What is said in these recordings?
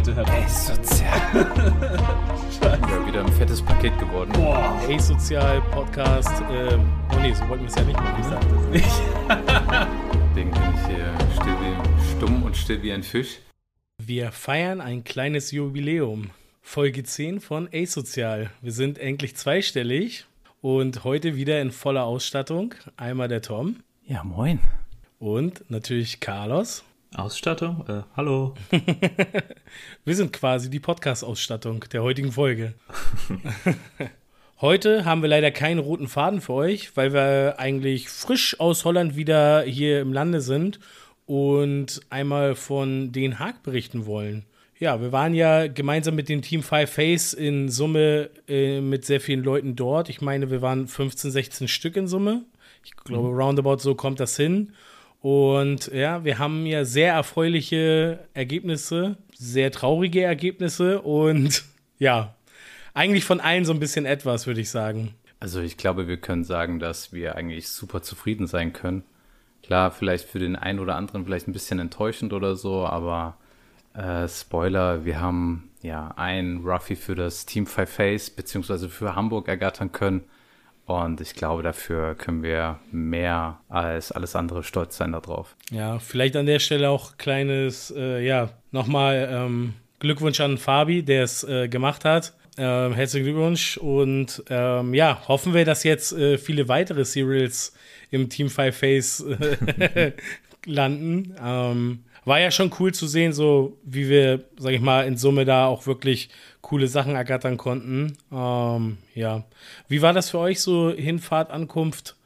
bitte heraus. Sozial. ja, wieder ein fettes Paket geworden. Boah. Sozial Podcast. Ähm, oh nee, so wollten wir es ja nicht machen. Ich sag das nicht. Deswegen bin ich hier still wie, stumm und still wie ein Fisch. Wir feiern ein kleines Jubiläum. Folge 10 von Asozial. Wir sind endlich zweistellig und heute wieder in voller Ausstattung. Einmal der Tom. Ja, moin. Und natürlich Carlos. Ausstattung? Äh, hallo. Wir sind quasi die Podcast-Ausstattung der heutigen Folge. Heute haben wir leider keinen roten Faden für euch, weil wir eigentlich frisch aus Holland wieder hier im Lande sind und einmal von Den Haag berichten wollen. Ja, wir waren ja gemeinsam mit dem Team Five Face in Summe äh, mit sehr vielen Leuten dort. Ich meine, wir waren 15, 16 Stück in Summe. Ich glaube, mhm. roundabout so kommt das hin. Und ja, wir haben ja sehr erfreuliche Ergebnisse, sehr traurige Ergebnisse und ja, eigentlich von allen so ein bisschen etwas, würde ich sagen. Also ich glaube, wir können sagen, dass wir eigentlich super zufrieden sein können. Klar, vielleicht für den einen oder anderen vielleicht ein bisschen enttäuschend oder so, aber äh, Spoiler, wir haben ja ein Ruffy für das Team Five Face beziehungsweise für Hamburg ergattern können. Und ich glaube, dafür können wir mehr als alles andere stolz sein darauf. Ja, vielleicht an der Stelle auch kleines, äh, ja, nochmal ähm, Glückwunsch an Fabi, der es äh, gemacht hat. Ähm, herzlichen Glückwunsch und ähm, ja, hoffen wir, dass jetzt äh, viele weitere Serials im Team Five Face äh, landen. Ähm, war ja schon cool zu sehen, so wie wir, sag ich mal, in Summe da auch wirklich coole Sachen ergattern konnten. Ähm, ja. Wie war das für euch so Hinfahrt, Ankunft?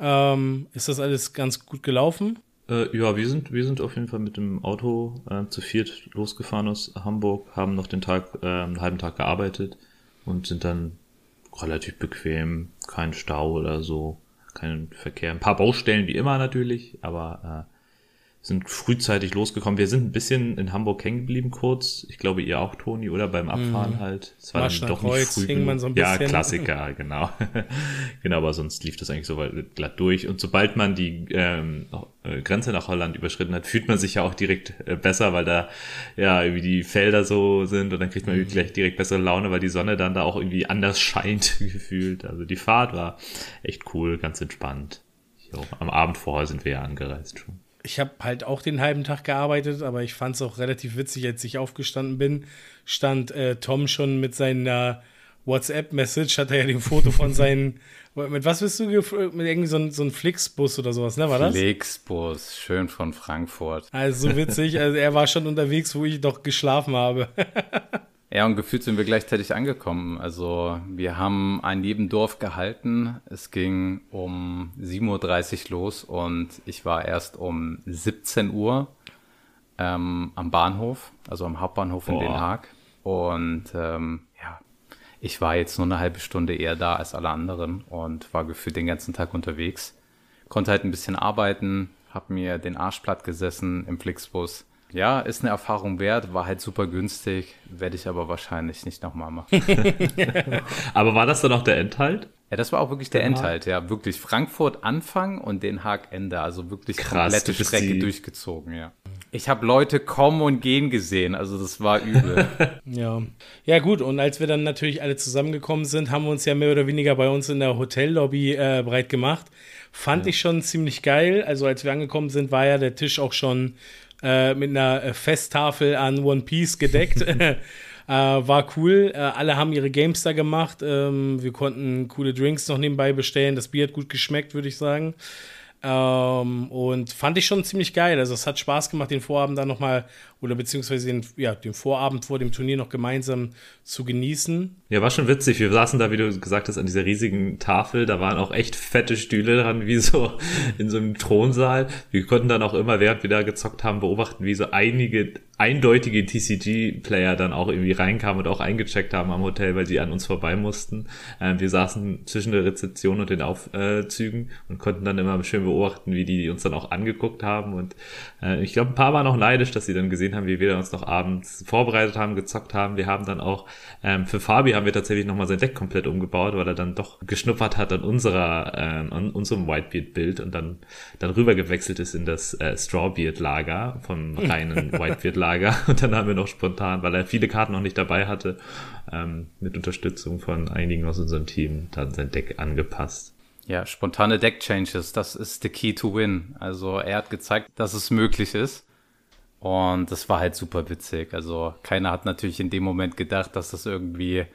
Ähm, ist das alles ganz gut gelaufen? Äh, ja, wir sind, wir sind auf jeden Fall mit dem Auto äh, zu viert losgefahren aus Hamburg, haben noch den Tag, äh, einen halben Tag gearbeitet und sind dann relativ bequem, kein Stau oder so, kein Verkehr. Ein paar Baustellen wie immer natürlich, aber äh, sind frühzeitig losgekommen. Wir sind ein bisschen in Hamburg hängen geblieben kurz. Ich glaube, ihr auch, Toni, oder? Beim Abfahren mm. halt. Es war dann doch nicht früh hing man so ein bisschen. Ja, Klassiker, genau. genau, aber sonst lief das eigentlich so glatt durch. Und sobald man die ähm, äh, Grenze nach Holland überschritten hat, fühlt man sich ja auch direkt äh, besser, weil da ja irgendwie die Felder so sind und dann kriegt man mm. gleich direkt bessere Laune, weil die Sonne dann da auch irgendwie anders scheint gefühlt. Also die Fahrt war echt cool, ganz entspannt. Jo, am Abend vorher sind wir ja angereist schon ich habe halt auch den halben Tag gearbeitet, aber ich fand es auch relativ witzig, als ich aufgestanden bin, stand äh, Tom schon mit seiner WhatsApp-Message, hat er ja den Foto von seinen, mit was bist du, mit irgendwie so ein, so ein Flixbus oder sowas, ne, war das? Flixbus, schön von Frankfurt. Also so witzig, also er war schon unterwegs, wo ich doch geschlafen habe. Ja, und gefühlt sind wir gleichzeitig angekommen. Also wir haben ein Nebendorf gehalten. Es ging um 7.30 Uhr los und ich war erst um 17 Uhr ähm, am Bahnhof, also am Hauptbahnhof Boah. in Den Haag. Und ähm, ja, ich war jetzt nur eine halbe Stunde eher da als alle anderen und war gefühlt den ganzen Tag unterwegs. Konnte halt ein bisschen arbeiten, hab mir den Arsch platt gesessen im Flixbus ja, ist eine Erfahrung wert, war halt super günstig, werde ich aber wahrscheinlich nicht nochmal machen. aber war das dann auch der Endhalt? Ja, das war auch wirklich der, der Endhalt, ja. Wirklich Frankfurt Anfang und Den Haag Ende. Also wirklich Krass, komplette Strecke durchgezogen, ja. Ich habe Leute kommen und gehen gesehen, also das war übel. ja. Ja, gut, und als wir dann natürlich alle zusammengekommen sind, haben wir uns ja mehr oder weniger bei uns in der Hotellobby äh, breit gemacht. Fand ja. ich schon ziemlich geil. Also als wir angekommen sind, war ja der Tisch auch schon äh, mit einer äh, Festtafel an One Piece gedeckt. äh, war cool. Äh, alle haben ihre Games da gemacht. Ähm, wir konnten coole Drinks noch nebenbei bestellen. Das Bier hat gut geschmeckt, würde ich sagen. Ähm, und fand ich schon ziemlich geil. Also es hat Spaß gemacht, den Vorabend dann nochmal, oder beziehungsweise den, ja, den Vorabend vor dem Turnier noch gemeinsam zu genießen. Ja, war schon witzig. Wir saßen da, wie du gesagt hast, an dieser riesigen Tafel. Da waren auch echt fette Stühle dran, wie so in so einem Thronsaal. Wir konnten dann auch immer, während wir da gezockt haben, beobachten, wie so einige eindeutige TCG-Player dann auch irgendwie reinkamen und auch eingecheckt haben am Hotel, weil sie an uns vorbei mussten. Ähm, wir saßen zwischen der Rezeption und den Aufzügen und konnten dann immer schön beobachten, wie die uns dann auch angeguckt haben. Und äh, ich glaube, ein paar waren auch neidisch, dass sie dann gesehen haben, wie wir uns noch abends vorbereitet haben, gezockt haben. Wir haben dann auch, ähm, für Fabi haben wir tatsächlich nochmal sein Deck komplett umgebaut, weil er dann doch geschnuppert hat an unserer, äh, an unserem Whitebeard-Bild und dann, dann rüber gewechselt ist in das äh, Strawbeard-Lager vom reinen Whitebeard-Lager Lager und dann haben wir noch spontan, weil er viele Karten noch nicht dabei hatte, ähm, mit Unterstützung von einigen aus unserem Team dann sein Deck angepasst. Ja, spontane Deck-Changes, das ist the key to win. Also er hat gezeigt, dass es möglich ist. Und das war halt super witzig. Also keiner hat natürlich in dem Moment gedacht, dass das irgendwie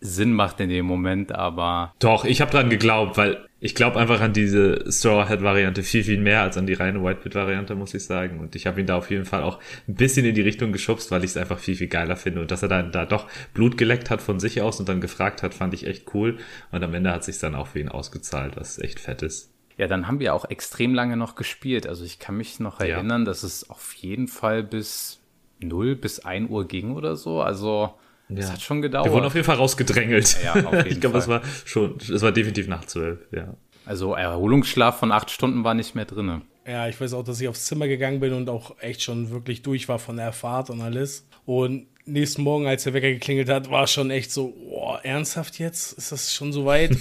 Sinn macht in dem Moment, aber. Doch, ich habe dran geglaubt, weil ich glaube einfach an diese Straw Hat Variante viel, viel mehr als an die reine Whitebit Variante, muss ich sagen. Und ich habe ihn da auf jeden Fall auch ein bisschen in die Richtung geschubst, weil ich es einfach viel, viel geiler finde. Und dass er dann da doch Blut geleckt hat von sich aus und dann gefragt hat, fand ich echt cool. Und am Ende hat sich dann auch für ihn ausgezahlt, was echt fett ist. Ja, dann haben wir auch extrem lange noch gespielt. Also ich kann mich noch erinnern, ja. dass es auf jeden Fall bis 0 bis 1 Uhr ging oder so. Also das ja. hat schon gedauert. Wir wurden auf jeden Fall rausgedrängelt. Ja, auf jeden ich glaube, das war schon, es war definitiv nach zwölf, ja. Also Erholungsschlaf von acht Stunden war nicht mehr drin. Ja, ich weiß auch, dass ich aufs Zimmer gegangen bin und auch echt schon wirklich durch war von der Fahrt und alles. Und nächsten Morgen, als der Wecker geklingelt hat, war schon echt so, oh, ernsthaft jetzt? Ist das schon so weit?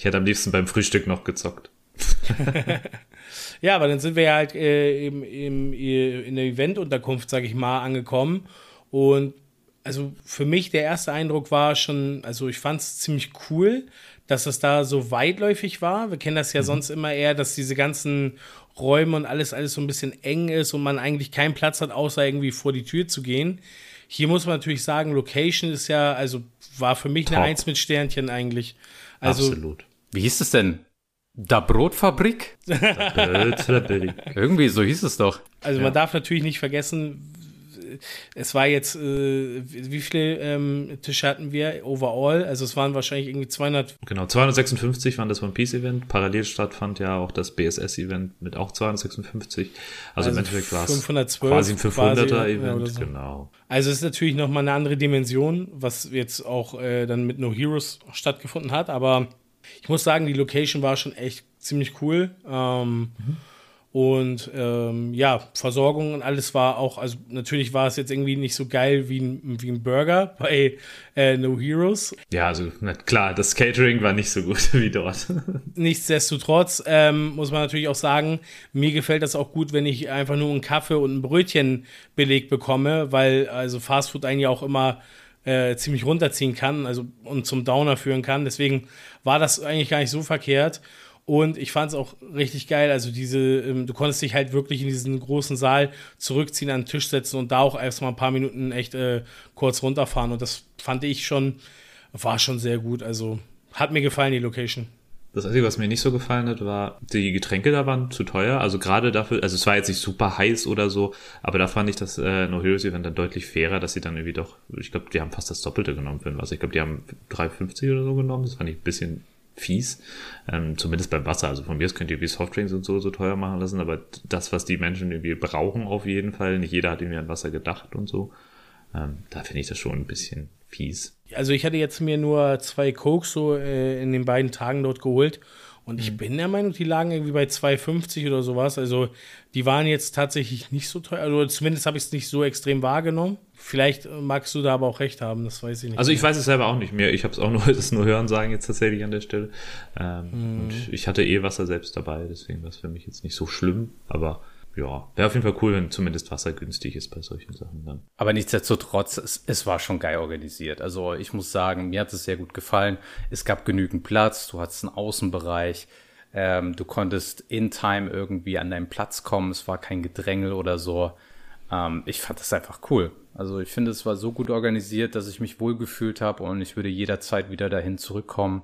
ich hätte am liebsten beim Frühstück noch gezockt. ja, aber dann sind wir ja halt äh, im, im, in der Eventunterkunft, sag ich mal, angekommen. Und also für mich der erste Eindruck war schon, also ich fand es ziemlich cool, dass es da so weitläufig war. Wir kennen das ja mhm. sonst immer eher, dass diese ganzen Räume und alles, alles so ein bisschen eng ist und man eigentlich keinen Platz hat, außer irgendwie vor die Tür zu gehen. Hier muss man natürlich sagen, Location ist ja, also war für mich Top. eine Eins mit Sternchen eigentlich. Also, Absolut. Wie hieß es denn? Da Brotfabrik? Irgendwie, so hieß es doch. Also ja. man darf natürlich nicht vergessen, es war jetzt, äh, wie viele ähm, Tische hatten wir overall? Also es waren wahrscheinlich irgendwie 200. Genau, 256 waren das One Piece Event. Parallel stattfand ja auch das BSS Event mit auch 256. Also, also im Endeffekt war es quasi ein 500er Event. So. Genau. Also es ist natürlich nochmal eine andere Dimension, was jetzt auch äh, dann mit No Heroes stattgefunden hat. Aber ich muss sagen, die Location war schon echt ziemlich cool. Ähm, mhm. Und ähm, ja, Versorgung und alles war auch, also natürlich war es jetzt irgendwie nicht so geil wie ein, wie ein Burger bei äh, No Heroes. Ja, also na klar, das Catering war nicht so gut wie dort. Nichtsdestotrotz ähm, muss man natürlich auch sagen, mir gefällt das auch gut, wenn ich einfach nur einen Kaffee und ein Brötchen belegt bekomme, weil also Fastfood ja auch immer äh, ziemlich runterziehen kann, also und zum Downer führen kann. Deswegen war das eigentlich gar nicht so verkehrt. Und ich fand es auch richtig geil. Also diese, ähm, du konntest dich halt wirklich in diesen großen Saal zurückziehen, an den Tisch setzen und da auch erstmal ein paar Minuten echt äh, kurz runterfahren. Und das fand ich schon, war schon sehr gut. Also hat mir gefallen, die Location. Das Einzige, was mir nicht so gefallen hat, war, die Getränke da waren zu teuer. Also gerade dafür, also es war jetzt nicht super heiß oder so, aber da fand ich das äh, No Heroes Event dann deutlich fairer, dass sie dann irgendwie doch, ich glaube, die haben fast das Doppelte genommen für was. Ich glaube, die haben 3,50 oder so genommen. Das fand ich ein bisschen fies. Ähm, zumindest beim Wasser. Also von mir aus könnt ihr wie Softdrinks und so so teuer machen lassen, aber das, was die Menschen irgendwie brauchen auf jeden Fall, nicht jeder hat irgendwie an Wasser gedacht und so. Ähm, da finde ich das schon ein bisschen fies. Also ich hatte jetzt mir nur zwei Cokes so äh, in den beiden Tagen dort geholt und ich mhm. bin der Meinung, die lagen irgendwie bei 2,50 oder sowas. Also die waren jetzt tatsächlich nicht so teuer. Also zumindest habe ich es nicht so extrem wahrgenommen. Vielleicht magst du da aber auch recht haben, das weiß ich nicht. Also ich mehr. weiß es selber auch nicht mehr. Ich habe es auch nur, das nur hören sagen jetzt tatsächlich an der Stelle. Ähm, hm. Und ich hatte eh Wasser selbst dabei, deswegen war es für mich jetzt nicht so schlimm. Aber ja, wäre auf jeden Fall cool, wenn zumindest Wasser günstig ist bei solchen Sachen dann. Aber nichtsdestotrotz, es, es war schon geil organisiert. Also ich muss sagen, mir hat es sehr gut gefallen. Es gab genügend Platz, du hattest einen Außenbereich. Ähm, du konntest in Time irgendwie an deinen Platz kommen. Es war kein Gedrängel oder so. Ähm, ich fand das einfach cool. Also ich finde, es war so gut organisiert, dass ich mich wohlgefühlt habe und ich würde jederzeit wieder dahin zurückkommen.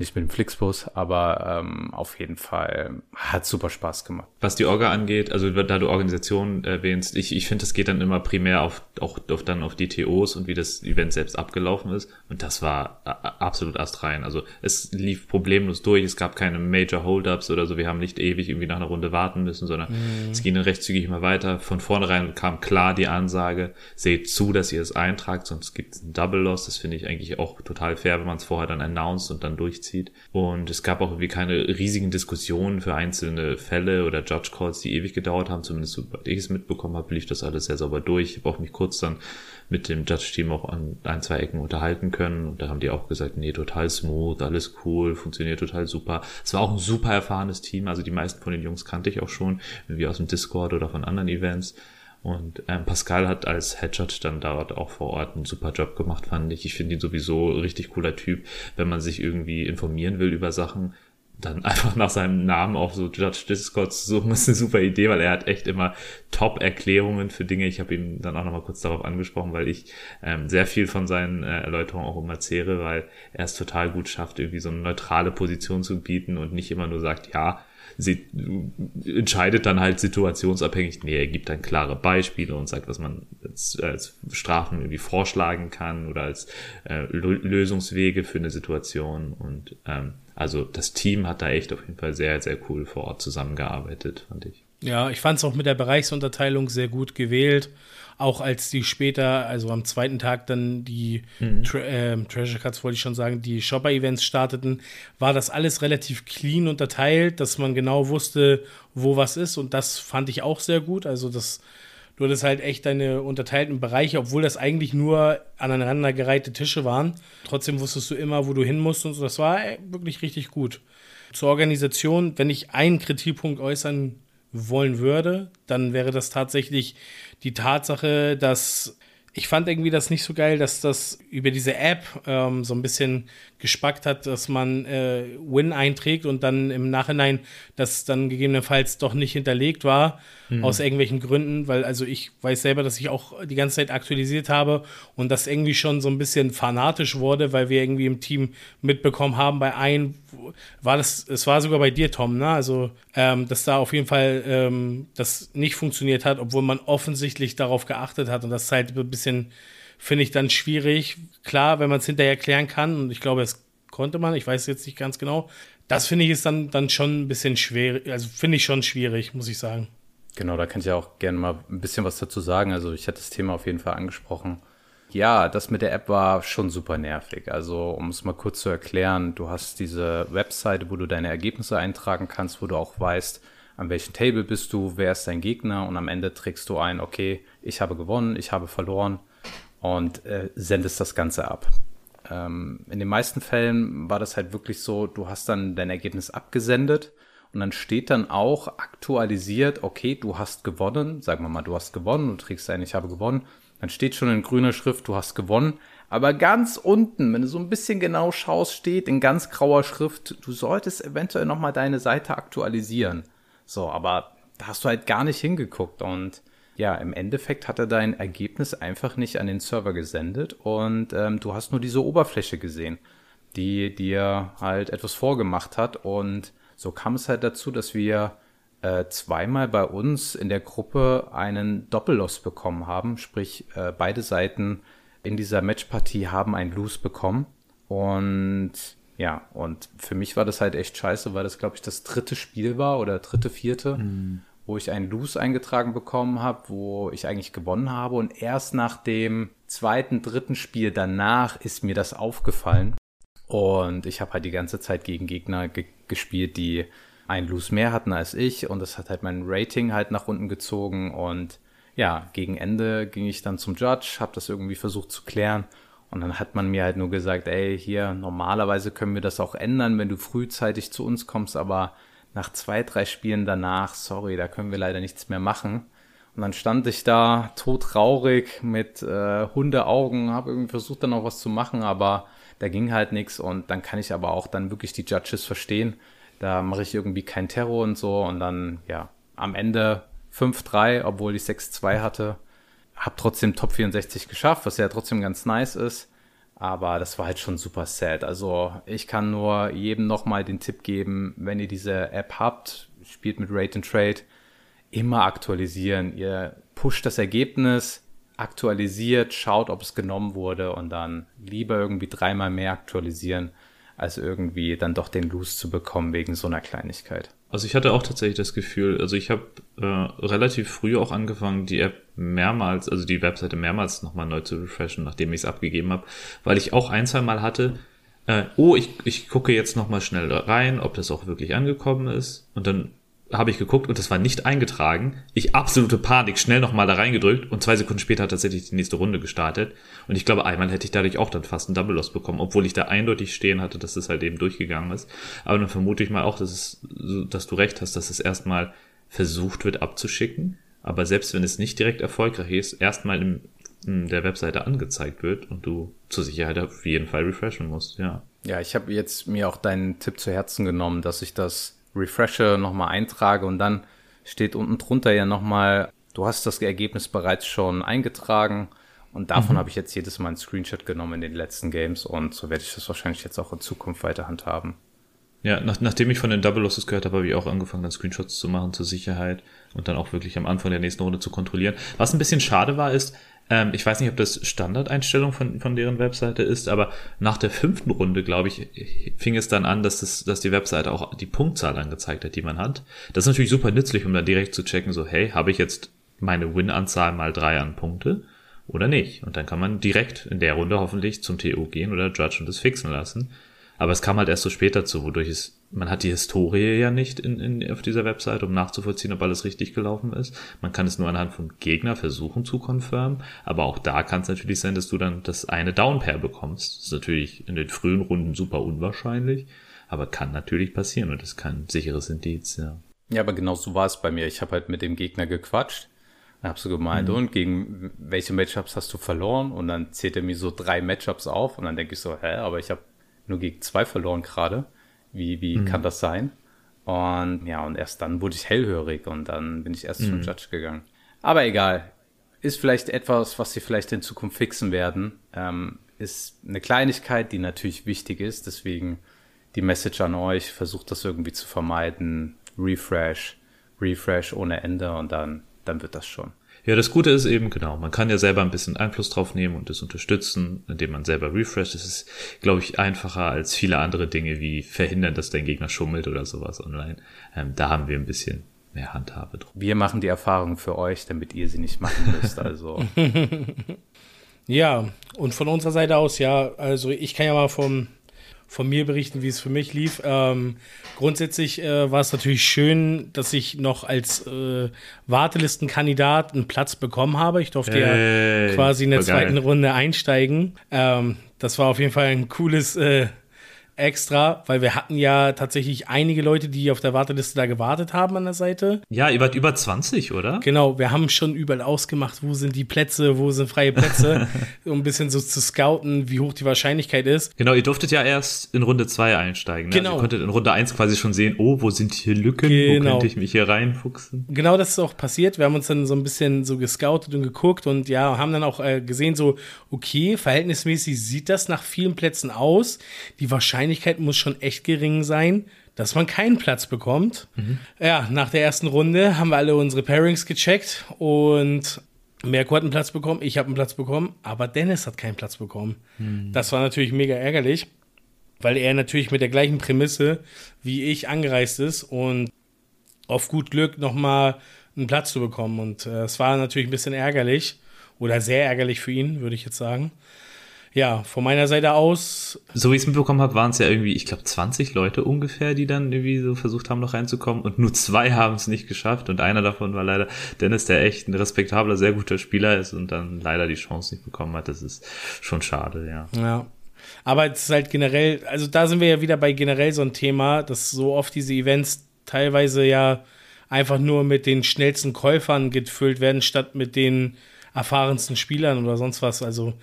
Nicht mit dem Flixbus, aber ähm, auf jeden Fall hat super Spaß gemacht. Was die Orga angeht, also da du Organisation erwähnst, ich, ich finde, das geht dann immer primär auf, auch auf, dann auf die TOs und wie das Event selbst abgelaufen ist. Und das war absolut astrein. Also es lief problemlos durch, es gab keine Major Holdups oder so, wir haben nicht ewig irgendwie nach einer Runde warten müssen, sondern mhm. es ging dann recht zügig immer weiter. Von vornherein kam klar die Ansage, seht zu, dass ihr es eintragt, sonst gibt es einen Double Loss. Das finde ich eigentlich auch total fair, wenn man es vorher dann announced und dann durchzieht durchzieht. Und es gab auch irgendwie keine riesigen Diskussionen für einzelne Fälle oder Judge Calls, die ewig gedauert haben. Zumindest sobald ich es mitbekommen habe, lief das alles sehr sauber durch. Ich habe auch mich kurz dann mit dem Judge-Team auch an ein, zwei Ecken unterhalten können. Und da haben die auch gesagt, nee, total smooth, alles cool, funktioniert total super. Es war auch ein super erfahrenes Team. Also die meisten von den Jungs kannte ich auch schon, wie aus dem Discord oder von anderen Events. Und ähm, Pascal hat als Headshot dann dort auch vor Ort einen super Job gemacht, fand ich. Ich finde ihn sowieso richtig cooler Typ, wenn man sich irgendwie informieren will über Sachen dann einfach nach seinem Namen auf so Judge Discord zu suchen, ist eine super Idee, weil er hat echt immer Top-Erklärungen für Dinge. Ich habe ihn dann auch nochmal kurz darauf angesprochen, weil ich ähm, sehr viel von seinen äh, Erläuterungen auch immer zehre, weil er es total gut schafft, irgendwie so eine neutrale Position zu bieten und nicht immer nur sagt, ja, sie entscheidet dann halt situationsabhängig. Nee, er gibt dann klare Beispiele und sagt, was man als, als Strafen irgendwie vorschlagen kann oder als äh, Lösungswege für eine Situation und ähm, also das Team hat da echt auf jeden Fall sehr, sehr cool vor Ort zusammengearbeitet, fand ich. Ja, ich fand es auch mit der Bereichsunterteilung sehr gut gewählt. Auch als die später, also am zweiten Tag dann die mhm. Tra äh, Treasure Cards, wollte ich schon sagen, die Shopper-Events starteten, war das alles relativ clean unterteilt, dass man genau wusste, wo was ist. Und das fand ich auch sehr gut. Also das Du hattest halt echt deine unterteilten Bereiche, obwohl das eigentlich nur aneinandergereihte Tische waren. Trotzdem wusstest du immer, wo du hin musst und so. Das war wirklich richtig gut. Zur Organisation, wenn ich einen Kritikpunkt äußern wollen würde, dann wäre das tatsächlich die Tatsache, dass ich fand irgendwie das nicht so geil, dass das über diese App ähm, so ein bisschen gespackt hat, dass man äh, Win einträgt und dann im Nachhinein das dann gegebenenfalls doch nicht hinterlegt war, mhm. aus irgendwelchen Gründen, weil also ich weiß selber, dass ich auch die ganze Zeit aktualisiert habe und das irgendwie schon so ein bisschen fanatisch wurde, weil wir irgendwie im Team mitbekommen haben, bei einem war das, es war sogar bei dir, Tom, ne? Also, ähm, dass da auf jeden Fall ähm, das nicht funktioniert hat, obwohl man offensichtlich darauf geachtet hat und das ist halt ein bisschen finde ich dann schwierig. Klar, wenn man es hinterher klären kann, und ich glaube, es konnte man, ich weiß jetzt nicht ganz genau. Das finde ich ist dann, dann schon ein bisschen schwer, also finde ich schon schwierig, muss ich sagen. Genau, da kann ich auch gerne mal ein bisschen was dazu sagen. Also ich hatte das Thema auf jeden Fall angesprochen. Ja, das mit der App war schon super nervig. Also, um es mal kurz zu erklären, du hast diese Webseite, wo du deine Ergebnisse eintragen kannst, wo du auch weißt, an welchem Table bist du, wer ist dein Gegner und am Ende trägst du ein, okay, ich habe gewonnen, ich habe verloren und äh, sendest das Ganze ab. Ähm, in den meisten Fällen war das halt wirklich so, du hast dann dein Ergebnis abgesendet und dann steht dann auch aktualisiert, okay, du hast gewonnen, sagen wir mal, du hast gewonnen, du trägst ein, ich habe gewonnen, dann steht schon in grüner Schrift, du hast gewonnen, aber ganz unten, wenn du so ein bisschen genau schaust, steht in ganz grauer Schrift, du solltest eventuell nochmal deine Seite aktualisieren. So, aber da hast du halt gar nicht hingeguckt. Und ja, im Endeffekt hat er dein Ergebnis einfach nicht an den Server gesendet. Und ähm, du hast nur diese Oberfläche gesehen, die dir halt etwas vorgemacht hat. Und so kam es halt dazu, dass wir äh, zweimal bei uns in der Gruppe einen Doppelloss bekommen haben, sprich äh, beide Seiten in dieser Matchpartie haben ein Lose bekommen und ja, und für mich war das halt echt scheiße, weil das, glaube ich, das dritte Spiel war oder dritte, vierte. Mhm wo ich einen Lose eingetragen bekommen habe, wo ich eigentlich gewonnen habe. Und erst nach dem zweiten, dritten Spiel danach ist mir das aufgefallen. Und ich habe halt die ganze Zeit gegen Gegner ge gespielt, die einen Lose mehr hatten als ich. Und das hat halt mein Rating halt nach unten gezogen. Und ja, gegen Ende ging ich dann zum Judge, habe das irgendwie versucht zu klären. Und dann hat man mir halt nur gesagt, ey, hier, normalerweise können wir das auch ändern, wenn du frühzeitig zu uns kommst, aber nach zwei, drei Spielen danach, sorry, da können wir leider nichts mehr machen. Und dann stand ich da todtraurig mit äh, Hundeaugen, habe irgendwie versucht dann auch was zu machen, aber da ging halt nichts und dann kann ich aber auch dann wirklich die Judges verstehen. Da mache ich irgendwie keinen Terror und so und dann, ja, am Ende 5-3, obwohl ich 6-2 hatte. Hab trotzdem Top 64 geschafft, was ja trotzdem ganz nice ist. Aber das war halt schon super sad. Also ich kann nur jedem nochmal den Tipp geben, wenn ihr diese App habt, spielt mit Rate and Trade, immer aktualisieren. Ihr pusht das Ergebnis, aktualisiert, schaut, ob es genommen wurde und dann lieber irgendwie dreimal mehr aktualisieren, als irgendwie dann doch den Loose zu bekommen wegen so einer Kleinigkeit. Also ich hatte auch tatsächlich das Gefühl, also ich habe äh, relativ früh auch angefangen, die App mehrmals, also die Webseite mehrmals nochmal neu zu refreshen, nachdem ich es abgegeben habe, weil ich auch ein, zwei Mal hatte, äh, oh, ich, ich gucke jetzt nochmal schnell rein, ob das auch wirklich angekommen ist. Und dann habe ich geguckt und das war nicht eingetragen. Ich absolute Panik, schnell nochmal da reingedrückt und zwei Sekunden später hat tatsächlich die nächste Runde gestartet. Und ich glaube, einmal hätte ich dadurch auch dann fast einen Double Loss bekommen, obwohl ich da eindeutig stehen hatte, dass es halt eben durchgegangen ist. Aber dann vermute ich mal auch, dass, es, dass du recht hast, dass es erstmal versucht wird abzuschicken. aber selbst wenn es nicht direkt erfolgreich ist, erstmal im, der Webseite angezeigt wird und du zur Sicherheit auf jeden Fall refreshen musst, ja. Ja, ich habe jetzt mir auch deinen Tipp zu Herzen genommen, dass ich das refreshe, nochmal eintrage und dann steht unten drunter ja nochmal, du hast das Ergebnis bereits schon eingetragen und davon mhm. habe ich jetzt jedes Mal einen Screenshot genommen in den letzten Games und so werde ich das wahrscheinlich jetzt auch in Zukunft weiter handhaben. Ja, nach, nachdem ich von den Double Losses gehört habe, habe ich auch angefangen, dann Screenshots zu machen zur Sicherheit und dann auch wirklich am Anfang der nächsten Runde zu kontrollieren. Was ein bisschen schade war, ist, ähm, ich weiß nicht, ob das Standardeinstellung von, von deren Webseite ist, aber nach der fünften Runde, glaube ich, fing es dann an, dass, das, dass die Webseite auch die Punktzahl angezeigt hat, die man hat. Das ist natürlich super nützlich, um dann direkt zu checken, so, hey, habe ich jetzt meine Win-Anzahl mal drei an Punkte oder nicht? Und dann kann man direkt in der Runde hoffentlich zum TO gehen oder Judge und das fixen lassen. Aber es kam halt erst so spät dazu, wodurch es, man hat die Historie ja nicht in, in, auf dieser Website, um nachzuvollziehen, ob alles richtig gelaufen ist. Man kann es nur anhand von Gegner versuchen zu confirmen, aber auch da kann es natürlich sein, dass du dann das eine Downpair bekommst. Das ist natürlich in den frühen Runden super unwahrscheinlich, aber kann natürlich passieren und ist kein sicheres Indiz, ja. Ja, aber genau so war es bei mir. Ich habe halt mit dem Gegner gequatscht. Dann hab so gemeint, mhm. und gegen welche Matchups hast du verloren? Und dann zählt er mir so drei Matchups auf und dann denke ich so, hä, aber ich habe nur gegen zwei verloren gerade. Wie, wie mhm. kann das sein? Und ja, und erst dann wurde ich hellhörig und dann bin ich erst mhm. zum Judge gegangen. Aber egal. Ist vielleicht etwas, was sie vielleicht in Zukunft fixen werden. Ähm, ist eine Kleinigkeit, die natürlich wichtig ist. Deswegen die Message an euch, versucht das irgendwie zu vermeiden. Refresh, Refresh ohne Ende und dann, dann wird das schon. Ja, das Gute ist eben, genau, man kann ja selber ein bisschen Einfluss drauf nehmen und das unterstützen, indem man selber refresht. Das ist, glaube ich, einfacher als viele andere Dinge wie verhindern, dass dein Gegner schummelt oder sowas online. Ähm, da haben wir ein bisschen mehr Handhabe drum. Wir machen die Erfahrung für euch, damit ihr sie nicht machen müsst. Also. ja, und von unserer Seite aus, ja, also ich kann ja mal vom von mir berichten, wie es für mich lief. Ähm, grundsätzlich äh, war es natürlich schön, dass ich noch als äh, Wartelistenkandidat einen Platz bekommen habe. Ich durfte hey, ja quasi in der zweiten geil. Runde einsteigen. Ähm, das war auf jeden Fall ein cooles äh, extra, weil wir hatten ja tatsächlich einige Leute, die auf der Warteliste da gewartet haben an der Seite. Ja, ihr wart über 20, oder? Genau, wir haben schon überall ausgemacht, wo sind die Plätze, wo sind freie Plätze, um ein bisschen so zu scouten, wie hoch die Wahrscheinlichkeit ist. Genau, ihr durftet ja erst in Runde 2 einsteigen. Ne? Also genau. Also ihr konntet in Runde 1 quasi schon sehen, oh, wo sind hier Lücken, genau. wo könnte ich mich hier reinfuchsen? Genau, das ist auch passiert. Wir haben uns dann so ein bisschen so gescoutet und geguckt und ja, haben dann auch äh, gesehen, so, okay, verhältnismäßig sieht das nach vielen Plätzen aus. Die Wahrscheinlichkeit Wahrscheinlichkeit muss schon echt gering sein, dass man keinen Platz bekommt. Mhm. Ja, nach der ersten Runde haben wir alle unsere Pairings gecheckt und Merko hat einen Platz bekommen, ich habe einen Platz bekommen, aber Dennis hat keinen Platz bekommen. Mhm. Das war natürlich mega ärgerlich, weil er natürlich mit der gleichen Prämisse wie ich angereist ist und auf gut Glück nochmal einen Platz zu bekommen. Und äh, es war natürlich ein bisschen ärgerlich oder sehr ärgerlich für ihn, würde ich jetzt sagen ja, von meiner Seite aus. So wie ich es mitbekommen habe, waren es ja irgendwie, ich glaube, 20 Leute ungefähr, die dann irgendwie so versucht haben, noch reinzukommen. Und nur zwei haben es nicht geschafft. Und einer davon war leider Dennis, der echt ein respektabler, sehr guter Spieler ist und dann leider die Chance nicht bekommen hat. Das ist schon schade, ja. Ja. Aber es ist halt generell, also da sind wir ja wieder bei generell so ein Thema, dass so oft diese Events teilweise ja einfach nur mit den schnellsten Käufern gefüllt werden, statt mit den erfahrensten Spielern oder sonst was. Also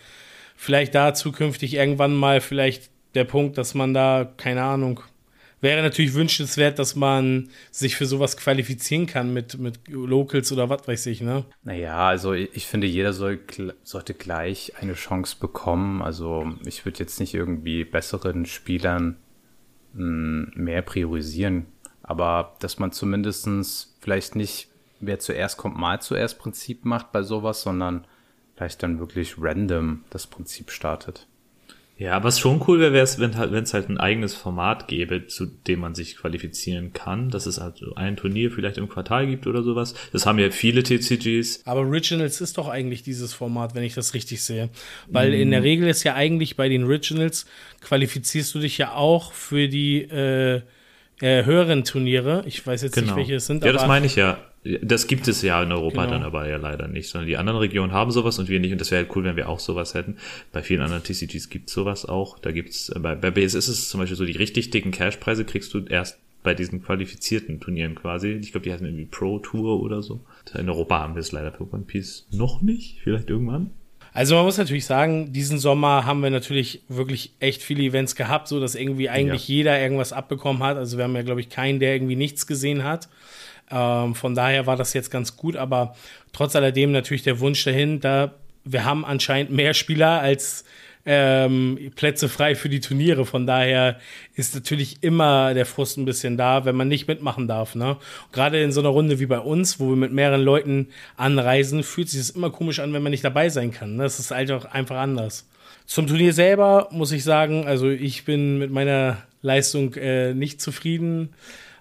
vielleicht da zukünftig irgendwann mal vielleicht der Punkt, dass man da, keine Ahnung, wäre natürlich wünschenswert, dass man sich für sowas qualifizieren kann mit, mit Locals oder was weiß ich, ne? Naja, also ich finde, jeder soll, sollte gleich eine Chance bekommen. Also ich würde jetzt nicht irgendwie besseren Spielern hm, mehr priorisieren, aber dass man zumindestens vielleicht nicht, wer zuerst kommt, mal zuerst Prinzip macht bei sowas, sondern vielleicht dann wirklich random das Prinzip startet. Ja, was schon cool wäre, wäre es, wenn halt, wenn es halt ein eigenes Format gäbe, zu dem man sich qualifizieren kann, dass es halt ein Turnier vielleicht im Quartal gibt oder sowas. Das haben ja viele TCGs. Aber Originals ist doch eigentlich dieses Format, wenn ich das richtig sehe. Weil mm. in der Regel ist ja eigentlich bei den Originals qualifizierst du dich ja auch für die äh, äh, höheren Turniere. Ich weiß jetzt genau. nicht, welche es sind. Ja, das meine ich ja. Das gibt es ja in Europa genau. dann aber ja leider nicht, sondern die anderen Regionen haben sowas und wir nicht. Und das wäre halt cool, wenn wir auch sowas hätten. Bei vielen anderen TCGs gibt es sowas auch. Da gibt's, äh, bei, bei BSS ist es zum Beispiel so, die richtig dicken Cashpreise kriegst du erst bei diesen qualifizierten Turnieren quasi. Ich glaube, die heißen irgendwie Pro Tour oder so. In Europa haben wir es leider für One Piece noch nicht. Vielleicht irgendwann. Also man muss natürlich sagen, diesen Sommer haben wir natürlich wirklich echt viele Events gehabt, so dass irgendwie eigentlich ja. jeder irgendwas abbekommen hat. Also wir haben ja, glaube ich, keinen, der irgendwie nichts gesehen hat. Ähm, von daher war das jetzt ganz gut, aber trotz alledem natürlich der Wunsch dahin, da wir haben anscheinend mehr Spieler als ähm, Plätze frei für die Turniere. Von daher ist natürlich immer der Frust ein bisschen da, wenn man nicht mitmachen darf. Ne? Gerade in so einer Runde wie bei uns, wo wir mit mehreren Leuten anreisen, fühlt sich das immer komisch an, wenn man nicht dabei sein kann. Ne? Das ist einfach, einfach anders. Zum Turnier selber muss ich sagen, also ich bin mit meiner Leistung äh, nicht zufrieden.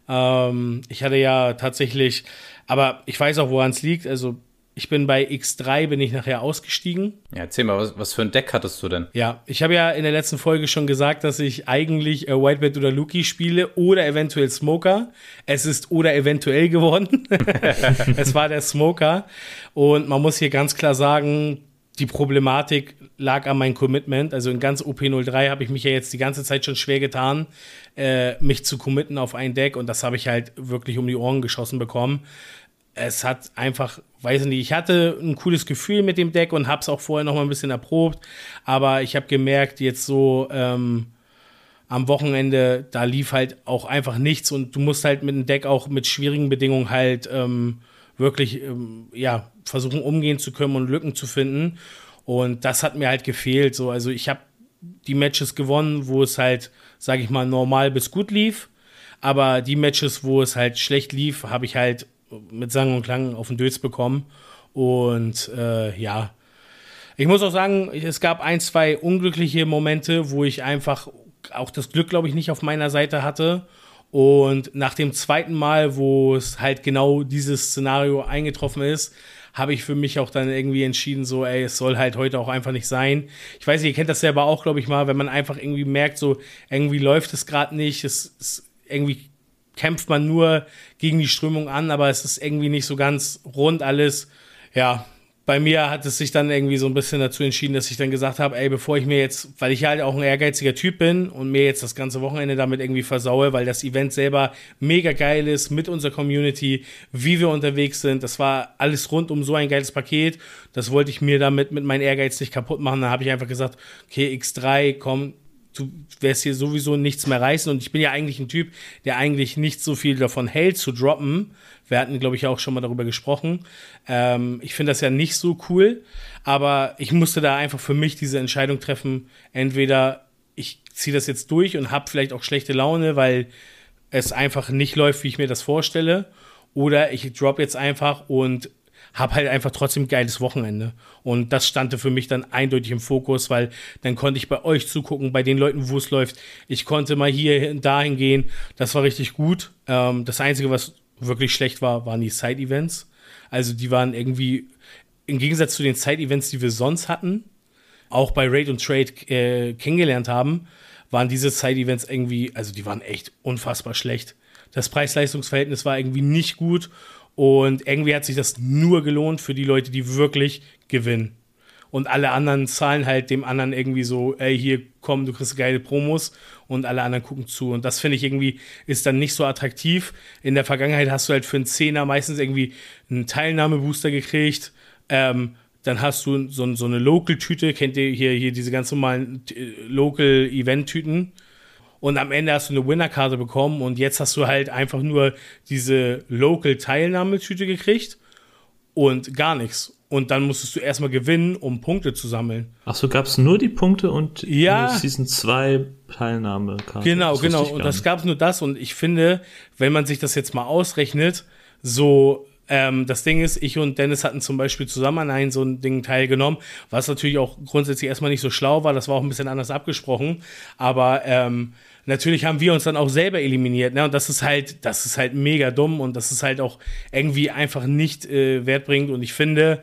Ähm, ich hatte ja tatsächlich, aber ich weiß auch, woran es liegt. Also ich bin bei X3, bin ich nachher ausgestiegen. Ja, erzähl mal, was, was für ein Deck hattest du denn? Ja, ich habe ja in der letzten Folge schon gesagt, dass ich eigentlich äh, Whitebait oder Luki spiele oder eventuell Smoker. Es ist oder eventuell geworden. es war der Smoker. Und man muss hier ganz klar sagen, die Problematik lag an meinem Commitment. Also in ganz OP03 habe ich mich ja jetzt die ganze Zeit schon schwer getan, äh, mich zu committen auf ein Deck. Und das habe ich halt wirklich um die Ohren geschossen bekommen es hat einfach, weiß ich nicht, ich hatte ein cooles Gefühl mit dem Deck und habe es auch vorher noch mal ein bisschen erprobt, aber ich habe gemerkt, jetzt so ähm, am Wochenende, da lief halt auch einfach nichts und du musst halt mit dem Deck auch mit schwierigen Bedingungen halt ähm, wirklich, ähm, ja, versuchen umgehen zu können und Lücken zu finden und das hat mir halt gefehlt, so, also ich habe die Matches gewonnen, wo es halt, sage ich mal, normal bis gut lief, aber die Matches, wo es halt schlecht lief, habe ich halt mit Sang und Klang auf den Dötz bekommen. Und äh, ja, ich muss auch sagen, es gab ein, zwei unglückliche Momente, wo ich einfach auch das Glück, glaube ich, nicht auf meiner Seite hatte. Und nach dem zweiten Mal, wo es halt genau dieses Szenario eingetroffen ist, habe ich für mich auch dann irgendwie entschieden, so, ey, es soll halt heute auch einfach nicht sein. Ich weiß nicht, ihr kennt das selber auch, glaube ich mal, wenn man einfach irgendwie merkt, so, irgendwie läuft es gerade nicht, es, es irgendwie kämpft man nur gegen die Strömung an, aber es ist irgendwie nicht so ganz rund alles. Ja, bei mir hat es sich dann irgendwie so ein bisschen dazu entschieden, dass ich dann gesagt habe, ey, bevor ich mir jetzt, weil ich halt auch ein ehrgeiziger Typ bin und mir jetzt das ganze Wochenende damit irgendwie versaue, weil das Event selber mega geil ist mit unserer Community, wie wir unterwegs sind, das war alles rund um so ein geiles Paket. Das wollte ich mir damit mit meinem Ehrgeiz nicht kaputt machen. Da habe ich einfach gesagt, okay, X3, komm, du wirst hier sowieso nichts mehr reißen. Und ich bin ja eigentlich ein Typ, der eigentlich nicht so viel davon hält zu droppen. Wir hatten, glaube ich, auch schon mal darüber gesprochen. Ähm, ich finde das ja nicht so cool, aber ich musste da einfach für mich diese Entscheidung treffen. Entweder ich ziehe das jetzt durch und habe vielleicht auch schlechte Laune, weil es einfach nicht läuft, wie ich mir das vorstelle. Oder ich drop jetzt einfach und habe halt einfach trotzdem ein geiles Wochenende. Und das stand für mich dann eindeutig im Fokus, weil dann konnte ich bei euch zugucken, bei den Leuten, wo es läuft. Ich konnte mal hier und dahin gehen. Das war richtig gut. Ähm, das Einzige, was wirklich schlecht war, waren die Side-Events. Also die waren irgendwie im Gegensatz zu den Side-Events, die wir sonst hatten, auch bei Raid und Trade äh, kennengelernt haben, waren diese Side-Events irgendwie, also die waren echt unfassbar schlecht. Das Preis-Leistungs-Verhältnis war irgendwie nicht gut und irgendwie hat sich das nur gelohnt für die Leute, die wirklich gewinnen. Und alle anderen zahlen halt dem anderen irgendwie so, ey, hier komm, du kriegst geile Promos und alle anderen gucken zu. Und das finde ich irgendwie ist dann nicht so attraktiv. In der Vergangenheit hast du halt für einen Zehner meistens irgendwie einen Teilnahmebooster gekriegt. Ähm, dann hast du so, so eine Local-Tüte, kennt ihr hier, hier diese ganz normalen äh, Local-Event-Tüten und am Ende hast du eine Winnerkarte bekommen und jetzt hast du halt einfach nur diese Local-Teilnahmetüte gekriegt und gar nichts. Und dann musstest du erstmal gewinnen, um Punkte zu sammeln. Ach so, gab es nur die Punkte und ja, Season 2 Teilnahmekarten. Genau, genau. Und das gab es nur das. Und ich finde, wenn man sich das jetzt mal ausrechnet, so ähm, das Ding ist, ich und Dennis hatten zum Beispiel zusammen an einem so ein Ding teilgenommen, was natürlich auch grundsätzlich erstmal nicht so schlau war. Das war auch ein bisschen anders abgesprochen. Aber ähm, natürlich haben wir uns dann auch selber eliminiert, ne? Und das ist halt, das ist halt mega dumm und das ist halt auch irgendwie einfach nicht äh, wertbringend. Und ich finde,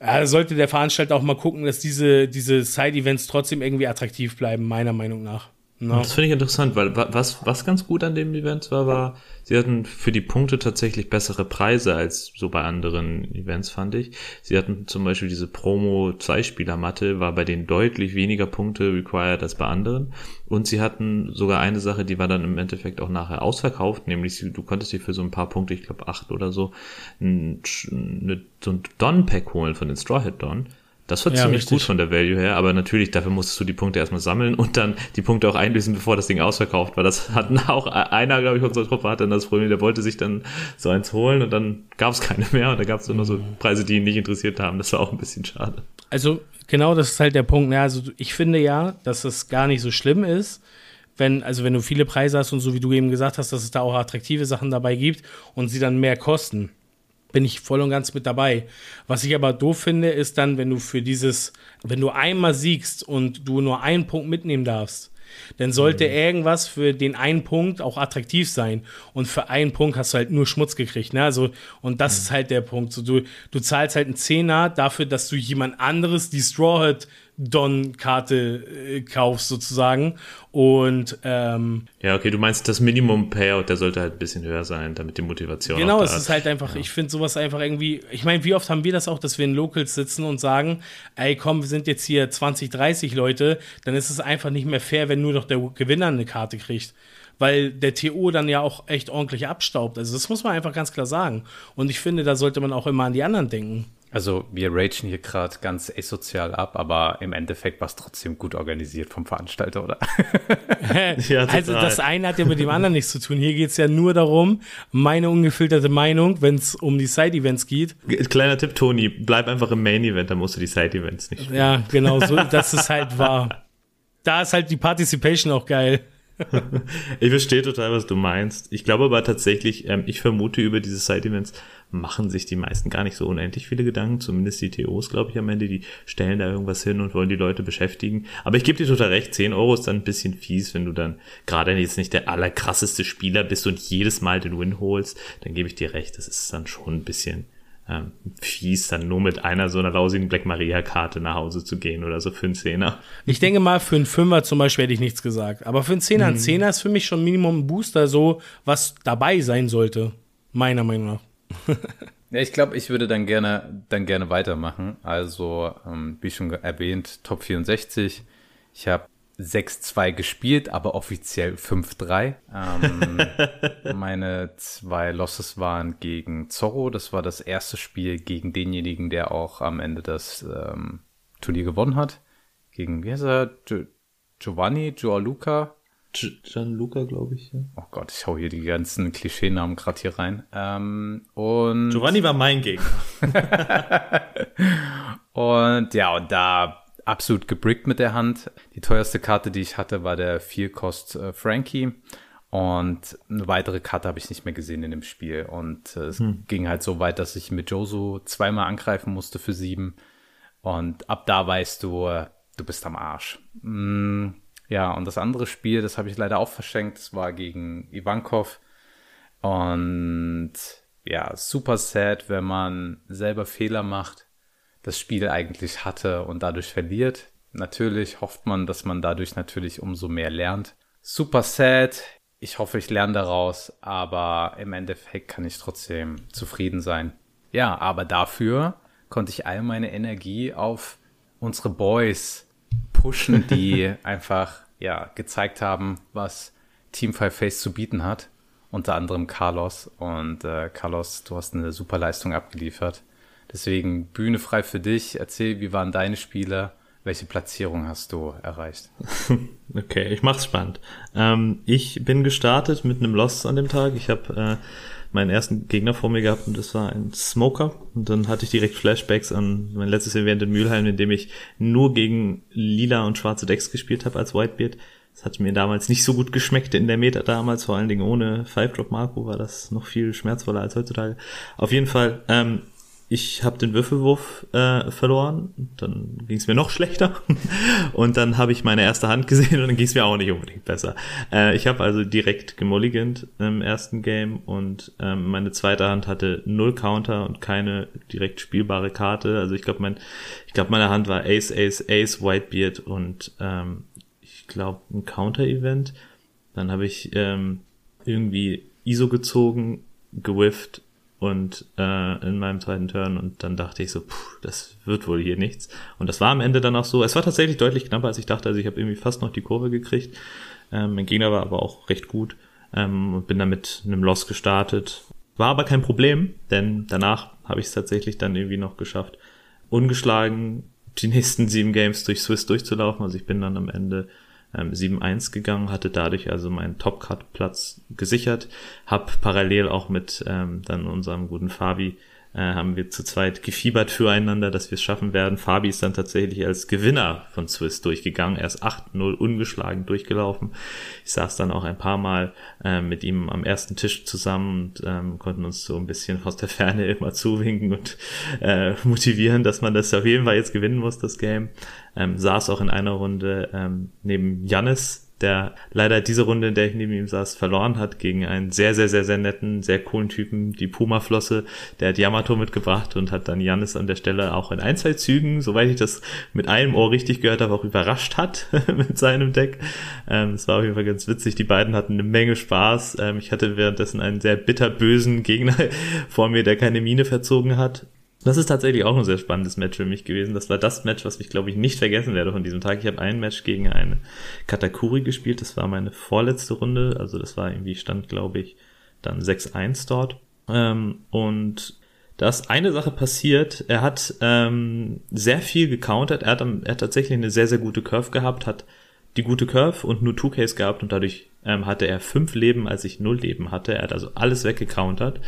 äh, sollte der Veranstalter auch mal gucken, dass diese, diese Side-Events trotzdem irgendwie attraktiv bleiben, meiner Meinung nach. No. Das finde ich interessant, weil was, was ganz gut an dem Event war, war, sie hatten für die Punkte tatsächlich bessere Preise als so bei anderen Events, fand ich. Sie hatten zum Beispiel diese Promo Zweispieler-Matte, war bei denen deutlich weniger Punkte required als bei anderen. Und sie hatten sogar eine Sache, die war dann im Endeffekt auch nachher ausverkauft, nämlich du konntest dir für so ein paar Punkte, ich glaube acht oder so, ein, eine, so ein Don-Pack holen von den Straw Hat Don das war ja, ziemlich richtig. gut von der Value her, aber natürlich, dafür musstest du die Punkte erstmal sammeln und dann die Punkte auch einlösen, bevor das Ding ausverkauft war. Das hatten auch einer, glaube ich, unserer Truppe hatte dann das Problem, der wollte sich dann so eins holen und dann gab es keine mehr und da gab es nur so mhm. Preise, die ihn nicht interessiert haben. Das war auch ein bisschen schade. Also, genau das ist halt der Punkt. Ne? Also, ich finde ja, dass es gar nicht so schlimm ist, wenn, also wenn du viele Preise hast und so wie du eben gesagt hast, dass es da auch attraktive Sachen dabei gibt und sie dann mehr kosten bin ich voll und ganz mit dabei. Was ich aber doof finde, ist dann, wenn du für dieses, wenn du einmal siegst und du nur einen Punkt mitnehmen darfst, dann sollte mhm. irgendwas für den einen Punkt auch attraktiv sein. Und für einen Punkt hast du halt nur Schmutz gekriegt. Ne? Also, und das mhm. ist halt der Punkt. So, du, du zahlst halt einen Zehner dafür, dass du jemand anderes die Straw Hat Don-Karte äh, kaufst sozusagen. Und ähm, ja, okay, du meinst das Minimum Payout, der sollte halt ein bisschen höher sein, damit die Motivation. Genau, es ist halt einfach, ja. ich finde sowas einfach irgendwie, ich meine, wie oft haben wir das auch, dass wir in Locals sitzen und sagen, ey komm, wir sind jetzt hier 20, 30 Leute, dann ist es einfach nicht mehr fair, wenn nur noch der Gewinner eine Karte kriegt weil der TO dann ja auch echt ordentlich abstaubt. Also das muss man einfach ganz klar sagen. Und ich finde, da sollte man auch immer an die anderen denken. Also wir ragen hier gerade ganz asozial ab, aber im Endeffekt war es trotzdem gut organisiert vom Veranstalter, oder? ja, also das eine hat ja mit dem anderen nichts zu tun. Hier geht es ja nur darum, meine ungefilterte Meinung, wenn es um die Side-Events geht. Kleiner Tipp, Toni, bleib einfach im Main-Event, dann musst du die Side-Events nicht spielen. Ja, genau, so, das ist halt wahr. Da ist halt die Participation auch geil. ich verstehe total, was du meinst. Ich glaube aber tatsächlich, ähm, ich vermute, über diese Side-Events machen sich die meisten gar nicht so unendlich viele Gedanken. Zumindest die TOs, glaube ich, am Ende, die stellen da irgendwas hin und wollen die Leute beschäftigen. Aber ich gebe dir total recht, 10 Euro ist dann ein bisschen fies, wenn du dann gerade jetzt nicht der allerkrasseste Spieler bist und jedes Mal den Win holst. Dann gebe ich dir recht, das ist dann schon ein bisschen ähm, fies, dann nur mit einer so einer lausigen Black Maria-Karte nach Hause zu gehen oder so für einen Zehner. Ich denke mal, für einen Fünfer zum Beispiel hätte ich nichts gesagt. Aber für einen Zehner, mhm. ein Zehner ist für mich schon Minimum ein Booster, so was dabei sein sollte. Meiner Meinung nach. ja, ich glaube, ich würde dann gerne, dann gerne weitermachen. Also, ähm, wie schon erwähnt, Top 64. Ich habe 6-2 gespielt, aber offiziell 5-3. Ähm, meine zwei Losses waren gegen Zorro. Das war das erste Spiel gegen denjenigen, der auch am Ende das ähm, Turnier gewonnen hat. Gegen, wie heißt er? Gio Giovanni, Gianluca. Gianluca, glaube ich. Ja. Oh Gott, ich hau hier die ganzen Klischeenamen gerade hier rein. Ähm, und Giovanni war mein Gegner. und ja, und da absolut gebrickt mit der Hand. Die teuerste Karte, die ich hatte, war der Vierkost äh, Frankie. Und eine weitere Karte habe ich nicht mehr gesehen in dem Spiel. Und äh, es hm. ging halt so weit, dass ich mit Josu zweimal angreifen musste für sieben. Und ab da weißt du, äh, du bist am Arsch. Mm, ja, und das andere Spiel, das habe ich leider auch verschenkt. Das war gegen Ivankov. Und ja, super sad, wenn man selber Fehler macht das Spiel eigentlich hatte und dadurch verliert. Natürlich hofft man, dass man dadurch natürlich umso mehr lernt. Super sad. Ich hoffe, ich lerne daraus, aber im Endeffekt kann ich trotzdem zufrieden sein. Ja, aber dafür konnte ich all meine Energie auf unsere Boys pushen, die einfach ja gezeigt haben, was Team Five Face zu bieten hat. Unter anderem Carlos. Und äh, Carlos, du hast eine super Leistung abgeliefert. Deswegen Bühne frei für dich. Erzähl, wie waren deine Spiele? Welche Platzierung hast du erreicht? Okay, ich mach's spannend. Ähm, ich bin gestartet mit einem Lost an dem Tag. Ich habe äh, meinen ersten Gegner vor mir gehabt und das war ein Smoker. Und dann hatte ich direkt Flashbacks an mein letztes Event in Mülheim, in dem ich nur gegen lila und schwarze Decks gespielt habe als Whitebeard. Das hat mir damals nicht so gut geschmeckt in der Meta damals, vor allen Dingen ohne Five Drop Marco war das noch viel schmerzvoller als heutzutage. Auf jeden Fall ähm, ich habe den Würfelwurf äh, verloren, dann ging es mir noch schlechter und dann habe ich meine erste Hand gesehen und dann ging es mir auch nicht unbedingt besser. Äh, ich habe also direkt gemulligant im ersten Game und ähm, meine zweite Hand hatte null Counter und keine direkt spielbare Karte. Also ich glaube, mein, ich glaube, meine Hand war Ace, Ace, Ace, Whitebeard und ähm, ich glaube, ein Counter-Event. Dann habe ich ähm, irgendwie ISO gezogen, gewifft und äh, in meinem zweiten Turn und dann dachte ich so, puh, das wird wohl hier nichts. Und das war am Ende dann auch so. Es war tatsächlich deutlich knapper, als ich dachte. Also ich habe irgendwie fast noch die Kurve gekriegt. Ähm, mein Gegner war aber auch recht gut ähm, und bin dann mit einem Loss gestartet. War aber kein Problem, denn danach habe ich es tatsächlich dann irgendwie noch geschafft, ungeschlagen die nächsten sieben Games durch Swiss durchzulaufen. Also ich bin dann am Ende ähm, 7-1 gegangen, hatte dadurch also meinen Top-Cut-Platz gesichert, hab parallel auch mit ähm, dann unserem guten Fabi äh, haben wir zu zweit gefiebert füreinander, dass wir es schaffen werden. Fabi ist dann tatsächlich als Gewinner von Swiss durchgegangen. Er ist 8-0 ungeschlagen durchgelaufen. Ich saß dann auch ein paar Mal äh, mit ihm am ersten Tisch zusammen und ähm, konnten uns so ein bisschen aus der Ferne immer zuwinken und äh, motivieren, dass man das auf jeden Fall jetzt gewinnen muss, das Game. Ähm, saß auch in einer Runde ähm, neben Jannis, der leider diese Runde, in der ich neben ihm saß, verloren hat gegen einen sehr, sehr, sehr, sehr netten, sehr coolen Typen, die Puma-Flosse. Der hat Yamato mitgebracht und hat dann Janis an der Stelle auch in ein, zwei Zügen, soweit ich das mit einem Ohr richtig gehört habe, auch überrascht hat mit seinem Deck. Ähm, es war auf jeden Fall ganz witzig. Die beiden hatten eine Menge Spaß. Ähm, ich hatte währenddessen einen sehr bitterbösen Gegner vor mir, der keine Mine verzogen hat. Das ist tatsächlich auch ein sehr spannendes Match für mich gewesen. Das war das Match, was ich glaube ich nicht vergessen werde von diesem Tag. Ich habe ein Match gegen eine Katakuri gespielt. Das war meine vorletzte Runde. Also das war irgendwie stand glaube ich dann 6-1 dort. Ähm, und da ist eine Sache passiert. Er hat ähm, sehr viel gecountert. Er hat, er hat tatsächlich eine sehr, sehr gute Curve gehabt, hat die gute Curve und nur 2Ks gehabt und dadurch ähm, hatte er fünf Leben, als ich null Leben hatte. Er hat also alles weggecountert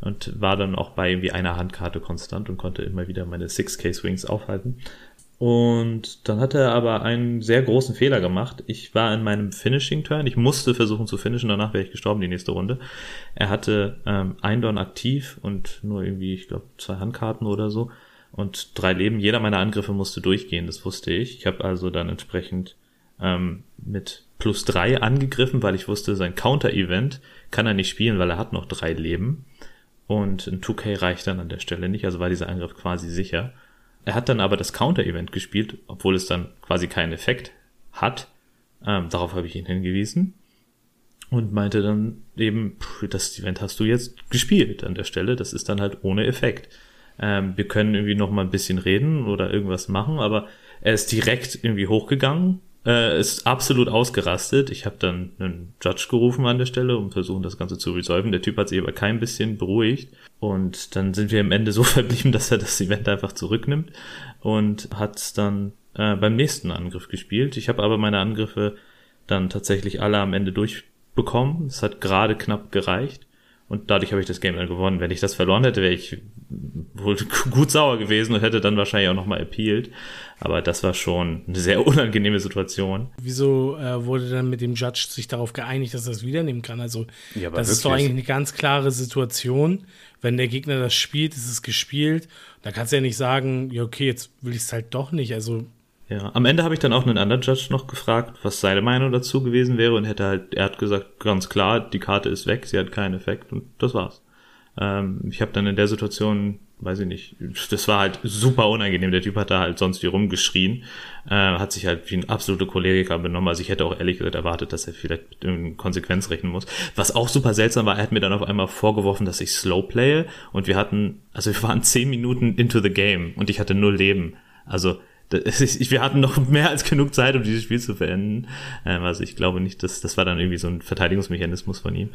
und war dann auch bei irgendwie einer Handkarte konstant und konnte immer wieder meine 6K-Swings aufhalten. Und dann hat er aber einen sehr großen Fehler gemacht. Ich war in meinem Finishing-Turn. Ich musste versuchen zu finishen, danach wäre ich gestorben die nächste Runde. Er hatte ähm, ein Dorn aktiv und nur irgendwie, ich glaube, zwei Handkarten oder so. Und drei Leben. Jeder meiner Angriffe musste durchgehen, das wusste ich. Ich habe also dann entsprechend ähm, mit plus drei angegriffen, weil ich wusste, sein Counter-Event kann er nicht spielen, weil er hat noch drei Leben. Und ein 2K reicht dann an der Stelle nicht, also war dieser Angriff quasi sicher. Er hat dann aber das Counter-Event gespielt, obwohl es dann quasi keinen Effekt hat. Ähm, darauf habe ich ihn hingewiesen. Und meinte dann eben, pff, das Event hast du jetzt gespielt an der Stelle, das ist dann halt ohne Effekt. Ähm, wir können irgendwie noch mal ein bisschen reden oder irgendwas machen, aber er ist direkt irgendwie hochgegangen, äh, ist absolut ausgerastet. Ich habe dann einen Judge gerufen an der Stelle, um versuchen, das Ganze zu resolven. Der Typ hat sich aber kein bisschen beruhigt. Und dann sind wir am Ende so verblieben, dass er das Event einfach zurücknimmt und hat dann äh, beim nächsten Angriff gespielt. Ich habe aber meine Angriffe dann tatsächlich alle am Ende durchbekommen. Es hat gerade knapp gereicht. Und dadurch habe ich das Game dann gewonnen. Wenn ich das verloren hätte, wäre ich wohl gut sauer gewesen und hätte dann wahrscheinlich auch nochmal appealed. Aber das war schon eine sehr unangenehme Situation. Wieso äh, wurde dann mit dem Judge sich darauf geeinigt, dass er es wiedernehmen kann? Also, ja, das wirklich? ist doch eigentlich eine ganz klare Situation. Wenn der Gegner das spielt, ist es gespielt. Da kannst du ja nicht sagen, ja, okay, jetzt will ich es halt doch nicht. Also, ja, am Ende habe ich dann auch einen anderen Judge noch gefragt, was seine Meinung dazu gewesen wäre und hätte halt, er hat gesagt, ganz klar, die Karte ist weg, sie hat keinen Effekt und das war's. Ähm, ich habe dann in der Situation, weiß ich nicht, das war halt super unangenehm. Der Typ hat da halt sonst wie rumgeschrien, äh, hat sich halt wie ein absoluter Choleriker benommen. Also ich hätte auch ehrlich gesagt erwartet, dass er vielleicht mit Konsequenz rechnen muss. Was auch super seltsam war, er hat mir dann auf einmal vorgeworfen, dass ich slow playe und wir hatten, also wir waren zehn Minuten into the game und ich hatte null Leben. Also wir hatten noch mehr als genug Zeit, um dieses Spiel zu beenden. Ähm, also ich glaube nicht, dass das war dann irgendwie so ein Verteidigungsmechanismus von ihm.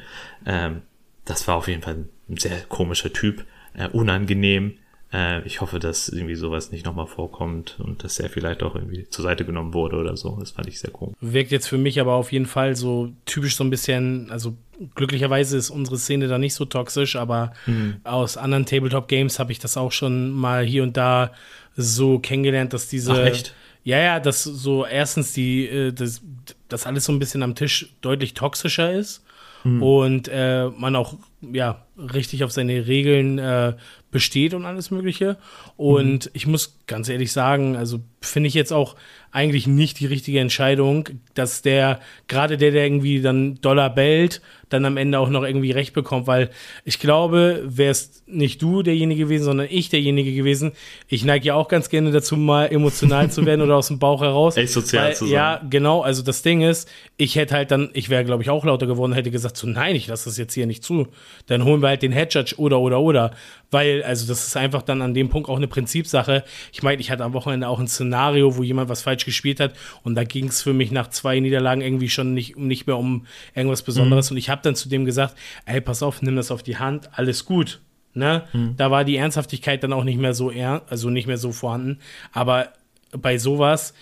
Ähm, das war auf jeden Fall ein sehr komischer Typ, äh, unangenehm. Äh, ich hoffe, dass irgendwie sowas nicht nochmal vorkommt und dass er vielleicht auch irgendwie zur Seite genommen wurde oder so. Das fand ich sehr komisch. Wirkt jetzt für mich aber auf jeden Fall so typisch so ein bisschen, also glücklicherweise ist unsere Szene da nicht so toxisch, aber mhm. aus anderen Tabletop-Games habe ich das auch schon mal hier und da so kennengelernt, dass diese. Ach, echt? Ja, ja, dass so erstens die, äh, das, das alles so ein bisschen am Tisch deutlich toxischer ist mhm. und äh, man auch ja, richtig auf seine Regeln äh, besteht und alles Mögliche. Und mhm. ich muss ganz ehrlich sagen, also finde ich jetzt auch eigentlich nicht die richtige Entscheidung, dass der, gerade der, der irgendwie dann Dollar bellt, dann am Ende auch noch irgendwie recht bekommt, weil ich glaube, wäre es nicht du derjenige gewesen, sondern ich derjenige gewesen. Ich neige ja auch ganz gerne dazu, mal emotional zu werden oder aus dem Bauch heraus. Echt sozial weil, zu sein. Ja, genau. Also das Ding ist, ich hätte halt dann, ich wäre, glaube ich, auch lauter geworden, hätte gesagt, so nein, ich lasse das jetzt hier nicht zu. Dann holen wir halt den Head Judge oder, oder, oder. Weil, also das ist einfach dann an dem Punkt auch eine Prinzipsache. Ich meine, ich hatte am Wochenende auch ein Szenario, wo jemand was falsch gespielt hat und da ging es für mich nach zwei Niederlagen irgendwie schon nicht, nicht mehr um irgendwas Besonderes. Mhm. Und ich habe dann zu dem gesagt, ey, pass auf, nimm das auf die Hand, alles gut. Ne? Mhm. Da war die Ernsthaftigkeit dann auch nicht mehr so er also nicht mehr so vorhanden. Aber bei sowas,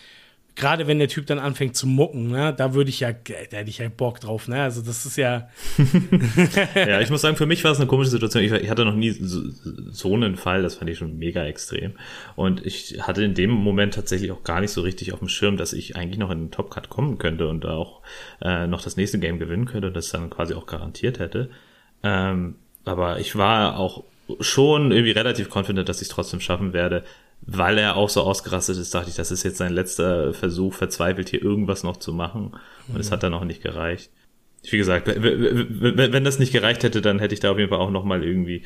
gerade wenn der Typ dann anfängt zu mucken, ne, da würde ich ja, da hätte ich ja Bock drauf, ne? Also das ist ja. ja, ich muss sagen, für mich war es eine komische Situation. Ich, hatte noch nie so, so, einen Fall, das fand ich schon mega extrem. Und ich hatte in dem Moment tatsächlich auch gar nicht so richtig auf dem Schirm, dass ich eigentlich noch in den Top Cut kommen könnte und auch äh, noch das nächste Game gewinnen könnte und das dann quasi auch garantiert hätte. Ähm, aber ich war auch schon irgendwie relativ confident, dass ich es trotzdem schaffen werde, weil er auch so ausgerastet ist, dachte ich, das ist jetzt sein letzter Versuch, verzweifelt hier irgendwas noch zu machen. Und es mhm. hat dann auch nicht gereicht. Wie gesagt, wenn das nicht gereicht hätte, dann hätte ich da auf jeden Fall auch noch mal irgendwie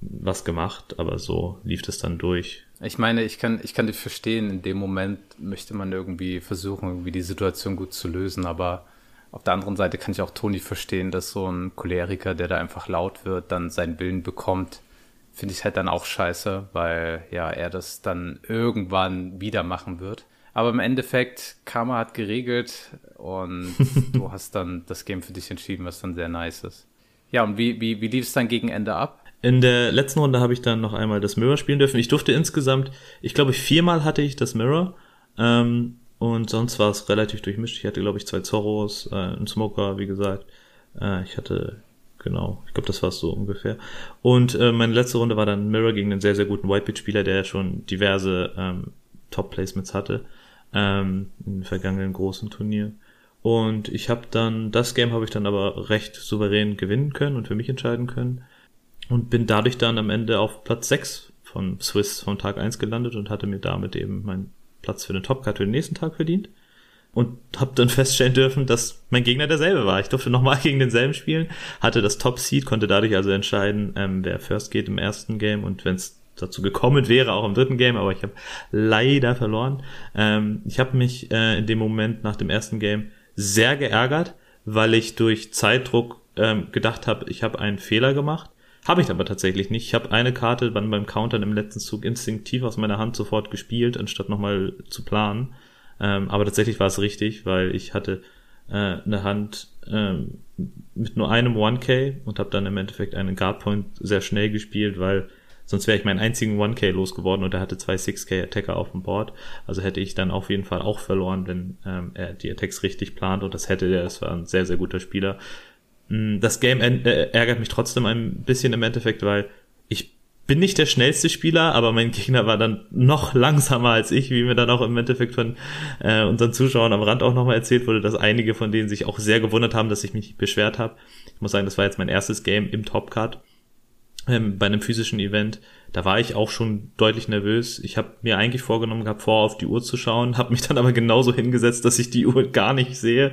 was gemacht, aber so lief das dann durch. Ich meine, ich kann, ich kann dich verstehen, in dem Moment möchte man irgendwie versuchen, irgendwie die Situation gut zu lösen, aber auf der anderen Seite kann ich auch Toni verstehen, dass so ein Choleriker, der da einfach laut wird, dann seinen Willen bekommt finde ich halt dann auch scheiße, weil ja er das dann irgendwann wieder machen wird. Aber im Endeffekt, Karma hat geregelt und du hast dann das Game für dich entschieden, was dann sehr nice ist. Ja, und wie, wie, wie lief es dann gegen Ende ab? In der letzten Runde habe ich dann noch einmal das Mirror spielen dürfen. Ich durfte insgesamt, ich glaube, viermal hatte ich das Mirror. Ähm, und sonst war es relativ durchmischt. Ich hatte, glaube ich, zwei Zorros, äh, einen Smoker, wie gesagt. Äh, ich hatte Genau, ich glaube, das war es so ungefähr. Und äh, meine letzte Runde war dann Mirror gegen einen sehr, sehr guten Whitebeat-Spieler, der schon diverse ähm, Top-Placements hatte ähm, im vergangenen großen Turnier. Und ich habe dann, das Game habe ich dann aber recht souverän gewinnen können und für mich entscheiden können. Und bin dadurch dann am Ende auf Platz 6 von Swiss von Tag 1 gelandet und hatte mir damit eben meinen Platz für den Top-Cut für den nächsten Tag verdient und habe dann feststellen dürfen, dass mein Gegner derselbe war. Ich durfte nochmal gegen denselben spielen, hatte das Top Seed, konnte dadurch also entscheiden, ähm, wer first geht im ersten Game und wenn es dazu gekommen wäre, auch im dritten Game, aber ich habe leider verloren. Ähm, ich habe mich äh, in dem Moment nach dem ersten Game sehr geärgert, weil ich durch Zeitdruck ähm, gedacht habe, ich habe einen Fehler gemacht. Habe ich aber tatsächlich nicht. Ich habe eine Karte dann beim Countern im letzten Zug instinktiv aus meiner Hand sofort gespielt, anstatt nochmal zu planen. Ähm, aber tatsächlich war es richtig, weil ich hatte äh, eine Hand ähm, mit nur einem 1K und habe dann im Endeffekt einen Guardpoint sehr schnell gespielt, weil sonst wäre ich meinen einzigen 1K losgeworden und er hatte zwei 6K Attacker auf dem Board. Also hätte ich dann auf jeden Fall auch verloren, wenn ähm, er die Attacks richtig plant und das hätte er. Es war ein sehr, sehr guter Spieler. Mm, das Game äh, ärgert mich trotzdem ein bisschen im Endeffekt, weil bin nicht der schnellste Spieler, aber mein Gegner war dann noch langsamer als ich, wie mir dann auch im Endeffekt von äh, unseren Zuschauern am Rand auch nochmal erzählt wurde, dass einige von denen sich auch sehr gewundert haben, dass ich mich nicht beschwert habe. Ich muss sagen, das war jetzt mein erstes Game im Topcard ähm, bei einem physischen Event da war ich auch schon deutlich nervös. Ich habe mir eigentlich vorgenommen gehabt, vor auf die Uhr zu schauen, habe mich dann aber genauso hingesetzt, dass ich die Uhr gar nicht sehe.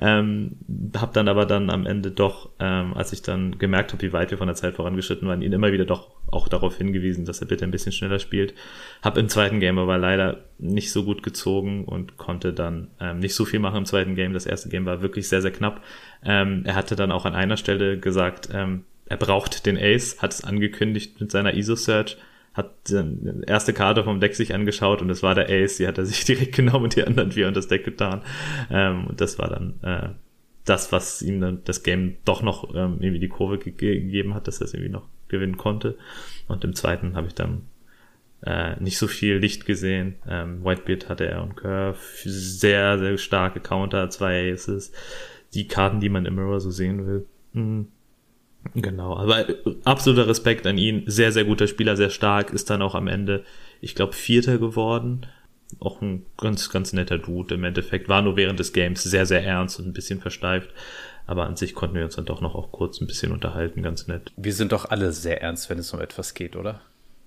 Ähm, habe dann aber dann am Ende doch, ähm, als ich dann gemerkt habe, wie weit wir von der Zeit vorangeschritten waren, ihn immer wieder doch auch darauf hingewiesen, dass er bitte ein bisschen schneller spielt. Hab im zweiten Game aber leider nicht so gut gezogen und konnte dann ähm, nicht so viel machen im zweiten Game. Das erste Game war wirklich sehr, sehr knapp. Ähm, er hatte dann auch an einer Stelle gesagt, ähm, er braucht den Ace, hat es angekündigt mit seiner ISO-Search, hat die erste Karte vom Deck sich angeschaut und es war der Ace, die hat er sich direkt genommen und die anderen vier und das Deck getan. Ähm, und das war dann äh, das, was ihm dann das Game doch noch ähm, irgendwie die Kurve ge gegeben hat, dass er es irgendwie noch gewinnen konnte. Und im zweiten habe ich dann äh, nicht so viel Licht gesehen. Ähm, Whitebeard hatte er und Curve, sehr, sehr starke Counter, zwei Aces, die Karten, die man im Mirror so sehen will. Mhm. Genau, aber absoluter Respekt an ihn. Sehr, sehr guter Spieler, sehr stark, ist dann auch am Ende, ich glaube, Vierter geworden. auch ein ganz, ganz netter Dude im Endeffekt. War nur während des Games sehr, sehr ernst und ein bisschen versteift. Aber an sich konnten wir uns dann doch noch auch kurz ein bisschen unterhalten, ganz nett. Wir sind doch alle sehr ernst, wenn es um etwas geht, oder?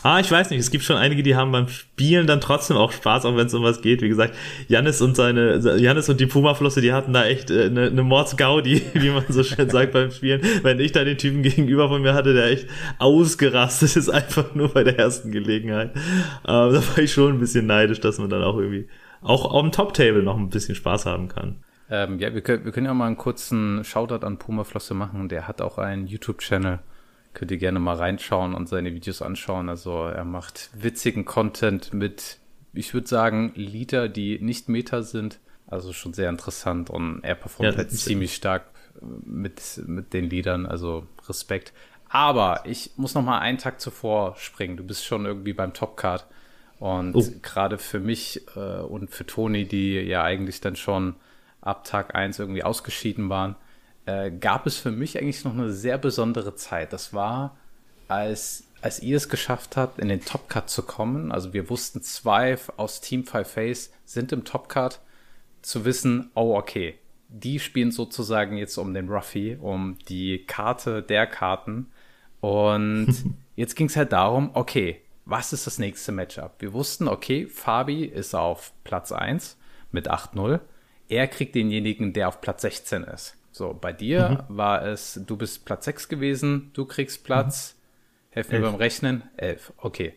Ah, ich weiß nicht. Es gibt schon einige, die haben beim Spielen dann trotzdem auch Spaß, auch wenn es um was geht. Wie gesagt, Jannis und seine, Jannis und die Puma-Flosse, die hatten da echt äh, eine, eine Mordsgaudi, wie man so schön sagt beim Spielen. Wenn ich da den Typen gegenüber von mir hatte, der echt ausgerastet ist, einfach nur bei der ersten Gelegenheit. Ähm, da war ich schon ein bisschen neidisch, dass man dann auch irgendwie auch auf dem Top-Table noch ein bisschen Spaß haben kann. Ähm, ja, wir können, wir können ja mal einen kurzen Shoutout an Puma Flosse machen. Der hat auch einen YouTube-Channel Könnt ihr gerne mal reinschauen und seine Videos anschauen. Also er macht witzigen Content mit, ich würde sagen, Lieder, die nicht Meta sind. Also schon sehr interessant und er performt ja, halt ziemlich stark mit, mit den Liedern. Also Respekt. Aber ich muss noch mal einen Tag zuvor springen. Du bist schon irgendwie beim Topcard. Und oh. gerade für mich äh, und für Toni, die ja eigentlich dann schon ab Tag 1 irgendwie ausgeschieden waren, äh, gab es für mich eigentlich noch eine sehr besondere Zeit. Das war, als, als ihr es geschafft habt, in den Top Cut zu kommen. Also wir wussten, zwei aus Team Five Face sind im Top Cut. Zu wissen, oh, okay, die spielen sozusagen jetzt um den Ruffy, um die Karte der Karten. Und jetzt ging es halt darum, okay, was ist das nächste Matchup? Wir wussten, okay, Fabi ist auf Platz 1 mit 8-0. Er kriegt denjenigen, der auf Platz 16 ist. So, bei dir mhm. war es, du bist Platz 6 gewesen, du kriegst Platz, mhm. helfen wir beim Rechnen, 11, okay.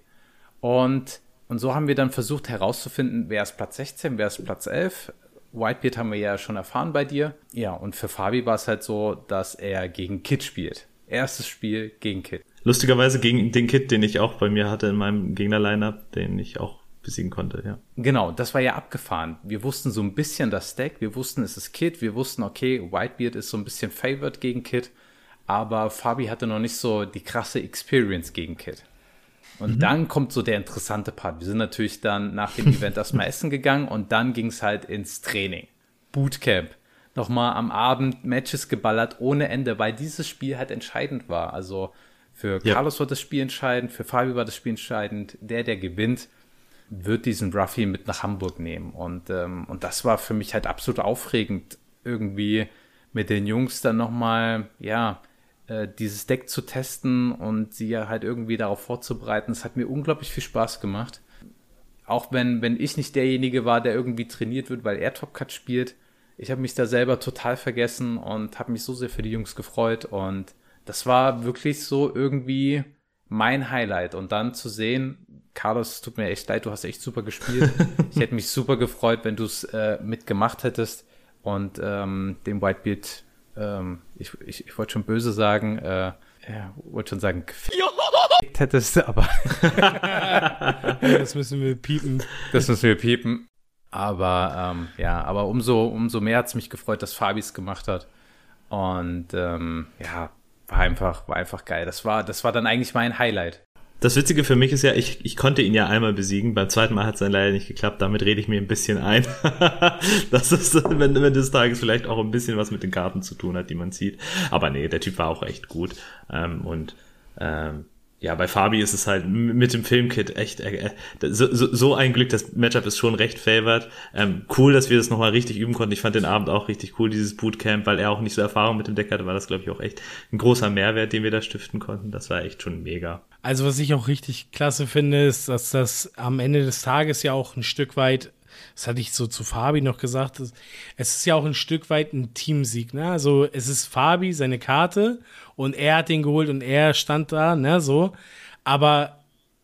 Und, und so haben wir dann versucht herauszufinden, wer ist Platz 16, wer ist Platz 11. Whitebeard haben wir ja schon erfahren bei dir. Ja, und für Fabi war es halt so, dass er gegen Kid spielt. Erstes Spiel gegen Kid. Lustigerweise gegen den Kid, den ich auch bei mir hatte in meinem Gegner-Lineup, den ich auch besiegen konnte, ja. Genau, das war ja abgefahren. Wir wussten so ein bisschen das Deck, wir wussten, es ist Kid, wir wussten, okay, Whitebeard ist so ein bisschen favored gegen Kid, aber Fabi hatte noch nicht so die krasse Experience gegen Kid. Und mhm. dann kommt so der interessante Part. Wir sind natürlich dann nach dem Event erstmal essen gegangen und dann ging es halt ins Training. Bootcamp. Nochmal am Abend Matches geballert ohne Ende, weil dieses Spiel halt entscheidend war. Also für ja. Carlos war das Spiel entscheidend, für Fabi war das Spiel entscheidend. Der, der gewinnt, wird diesen Ruffy mit nach Hamburg nehmen. Und, ähm, und das war für mich halt absolut aufregend, irgendwie mit den Jungs dann nochmal, ja, äh, dieses Deck zu testen und sie ja halt irgendwie darauf vorzubereiten. Es hat mir unglaublich viel Spaß gemacht. Auch wenn, wenn ich nicht derjenige war, der irgendwie trainiert wird, weil er Top Cut spielt. Ich habe mich da selber total vergessen und habe mich so sehr für die Jungs gefreut. Und das war wirklich so irgendwie mein Highlight. Und dann zu sehen, Carlos, tut mir echt leid, du hast echt super gespielt. ich hätte mich super gefreut, wenn du es äh, mitgemacht hättest und ähm, den Whitebeard, ähm, ich, ich, ich wollte schon böse sagen, äh, ja, wollte schon sagen, hättest, aber das müssen wir piepen. Das müssen wir piepen. Aber ähm, ja, aber umso, umso mehr hat es mich gefreut, dass Fabi es gemacht hat. Und ähm, ja, war einfach, war einfach geil. Das war, das war dann eigentlich mein Highlight. Das Witzige für mich ist ja, ich, ich konnte ihn ja einmal besiegen. Beim zweiten Mal hat es dann leider nicht geklappt. Damit rede ich mir ein bisschen ein. dass es wenn, wenn des Tages vielleicht auch ein bisschen was mit den Karten zu tun hat, die man sieht. Aber nee, der Typ war auch echt gut. Ähm, und ähm, ja, bei Fabi ist es halt mit dem Filmkit echt äh, äh so, so, ein Glück. Das Matchup ist schon recht favored. Ähm, cool, dass wir das nochmal richtig üben konnten. Ich fand den Abend auch richtig cool, dieses Bootcamp, weil er auch nicht so Erfahrung mit dem Deck hatte, war das, glaube ich, auch echt ein großer Mehrwert, den wir da stiften konnten. Das war echt schon mega. Also, was ich auch richtig klasse finde, ist, dass das am Ende des Tages ja auch ein Stück weit das hatte ich so zu Fabi noch gesagt, es ist ja auch ein Stück weit ein Teamsieg, ne? Also es ist Fabi seine Karte und er hat den geholt und er stand da, ne, so. Aber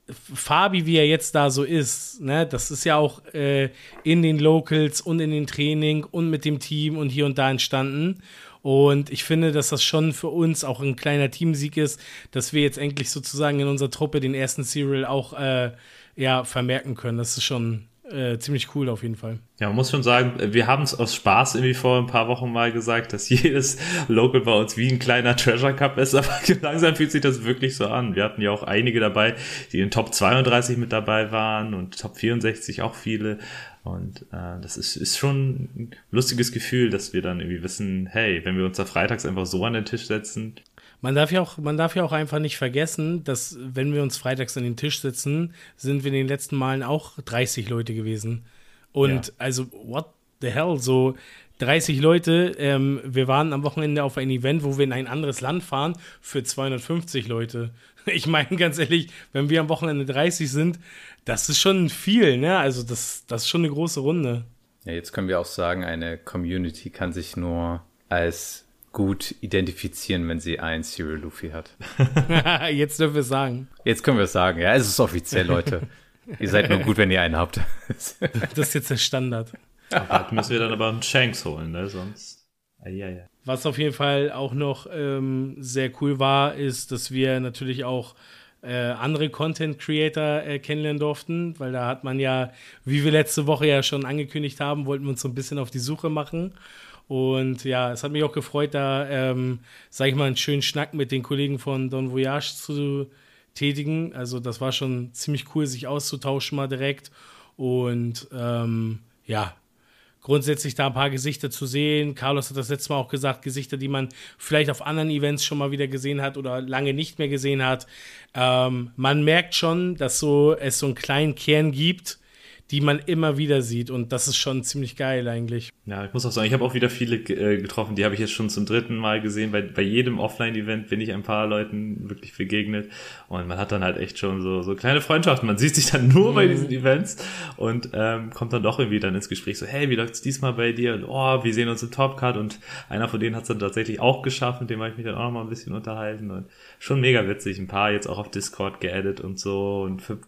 Fabi, wie er jetzt da so ist, ne, das ist ja auch äh, in den Locals und in den Training und mit dem Team und hier und da entstanden. Und ich finde, dass das schon für uns auch ein kleiner Teamsieg ist, dass wir jetzt endlich sozusagen in unserer Truppe den ersten Serial auch äh, ja, vermerken können. Das ist schon äh, ziemlich cool auf jeden Fall. Ja, man muss schon sagen, wir haben es aus Spaß irgendwie vor ein paar Wochen mal gesagt, dass jedes Local bei uns wie ein kleiner Treasure Cup ist, aber langsam fühlt sich das wirklich so an. Wir hatten ja auch einige dabei, die in Top 32 mit dabei waren und Top 64 auch viele. Und äh, das ist, ist schon ein lustiges Gefühl, dass wir dann irgendwie wissen, hey, wenn wir uns da freitags einfach so an den Tisch setzen, man darf ja auch, man darf ja auch einfach nicht vergessen, dass wenn wir uns freitags an den Tisch setzen, sind wir in den letzten Malen auch 30 Leute gewesen. Und ja. also, what the hell? So 30 Leute. Ähm, wir waren am Wochenende auf ein Event, wo wir in ein anderes Land fahren, für 250 Leute. Ich meine, ganz ehrlich, wenn wir am Wochenende 30 sind, das ist schon viel, ne? Also, das, das ist schon eine große Runde. Ja, jetzt können wir auch sagen, eine Community kann sich nur als gut identifizieren, wenn sie ein Serial Luffy hat. jetzt dürfen wir es sagen. Jetzt können wir es sagen. Ja, es ist offiziell, Leute. ihr seid nur gut, wenn ihr einen habt. das ist jetzt der Standard. Bald müssen wir dann aber einen Shanks holen, ne? Sonst. Eieiei. Was auf jeden Fall auch noch ähm, sehr cool war, ist, dass wir natürlich auch äh, andere Content Creator äh, kennenlernen durften, weil da hat man ja, wie wir letzte Woche ja schon angekündigt haben, wollten wir uns so ein bisschen auf die Suche machen. Und ja, es hat mich auch gefreut, da, ähm, sag ich mal, einen schönen Schnack mit den Kollegen von Don Voyage zu tätigen. Also, das war schon ziemlich cool, sich auszutauschen mal direkt. Und ähm, ja, grundsätzlich da ein paar Gesichter zu sehen. Carlos hat das letzte Mal auch gesagt, Gesichter, die man vielleicht auf anderen Events schon mal wieder gesehen hat oder lange nicht mehr gesehen hat. Ähm, man merkt schon, dass so, es so einen kleinen Kern gibt, die man immer wieder sieht. Und das ist schon ziemlich geil eigentlich. Ja, ich muss auch sagen, ich habe auch wieder viele äh, getroffen, die habe ich jetzt schon zum dritten Mal gesehen. Bei, bei jedem Offline-Event bin ich ein paar Leuten wirklich begegnet. Und man hat dann halt echt schon so, so kleine Freundschaften. Man sieht sich dann nur mhm. bei diesen Events und ähm, kommt dann doch irgendwie dann ins Gespräch. So, hey, wie läuft's diesmal bei dir? Und oh, wir sehen uns im Topcard. Und einer von denen hat es dann tatsächlich auch geschafft. Mit dem habe ich mich dann auch noch mal ein bisschen unterhalten. Und schon mega witzig. Ein paar jetzt auch auf Discord geaddet und so. Und für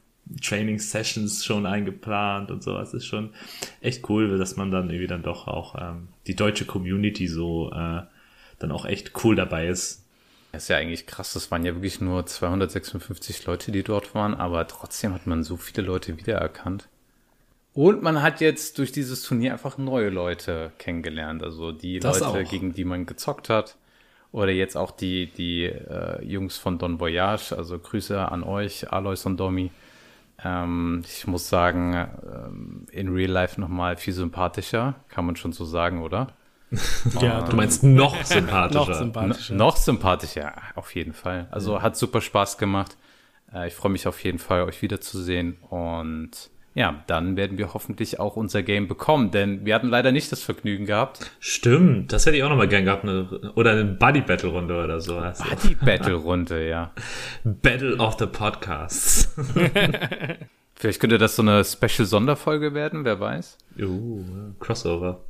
Training Sessions schon eingeplant und sowas. Ist schon echt cool, dass man dann irgendwie dann doch auch ähm, die deutsche Community so äh, dann auch echt cool dabei ist. Das ist ja eigentlich krass, das waren ja wirklich nur 256 Leute, die dort waren, aber trotzdem hat man so viele Leute wiedererkannt. Und man hat jetzt durch dieses Turnier einfach neue Leute kennengelernt, also die das Leute, auch. gegen die man gezockt hat. Oder jetzt auch die, die äh, Jungs von Don Voyage, also Grüße an euch, Alois und Domi. Ähm, ich muss sagen, ähm, in Real Life nochmal viel sympathischer, kann man schon so sagen, oder? ja, du meinst noch sympathischer. noch sympathischer. noch sympathischer, auf jeden Fall. Also ja. hat super Spaß gemacht. Äh, ich freue mich auf jeden Fall, euch wiederzusehen und ja, dann werden wir hoffentlich auch unser Game bekommen, denn wir hatten leider nicht das Vergnügen gehabt. Stimmt, das hätte ich auch noch mal gern gehabt. Eine, oder eine Buddy-Battle-Runde oder so. Also. Buddy-Battle-Runde, ja. Battle of the Podcasts. Vielleicht könnte das so eine Special-Sonderfolge werden, wer weiß. Uh, Crossover.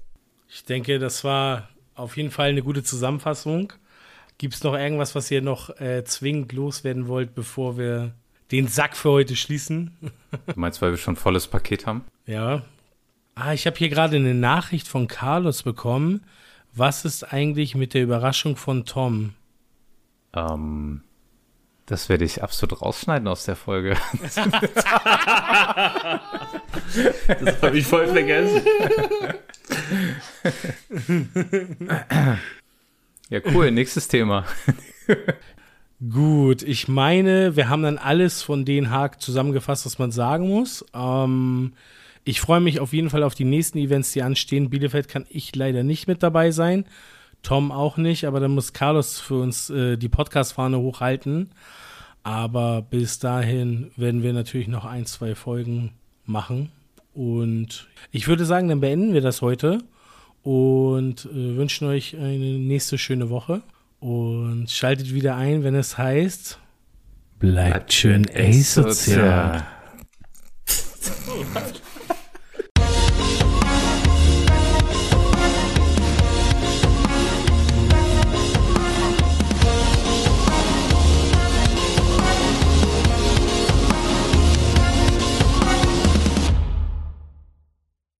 Ich denke, das war auf jeden Fall eine gute Zusammenfassung. Gibt es noch irgendwas, was ihr noch äh, zwingend loswerden wollt, bevor wir den Sack für heute schließen. Du meinst, weil wir schon volles Paket haben? Ja. Ah, ich habe hier gerade eine Nachricht von Carlos bekommen. Was ist eigentlich mit der Überraschung von Tom? Ähm, das werde ich absolut rausschneiden aus der Folge. das habe ich voll vergessen. ja, cool. Nächstes Thema. Gut, ich meine, wir haben dann alles von Den Haag zusammengefasst, was man sagen muss. Ähm, ich freue mich auf jeden Fall auf die nächsten Events, die anstehen. Bielefeld kann ich leider nicht mit dabei sein. Tom auch nicht, aber dann muss Carlos für uns äh, die Podcast-Fahne hochhalten. Aber bis dahin werden wir natürlich noch ein, zwei Folgen machen. Und ich würde sagen, dann beenden wir das heute und äh, wünschen euch eine nächste schöne Woche. Und schaltet wieder ein, wenn es heißt, bleibt schön asozial.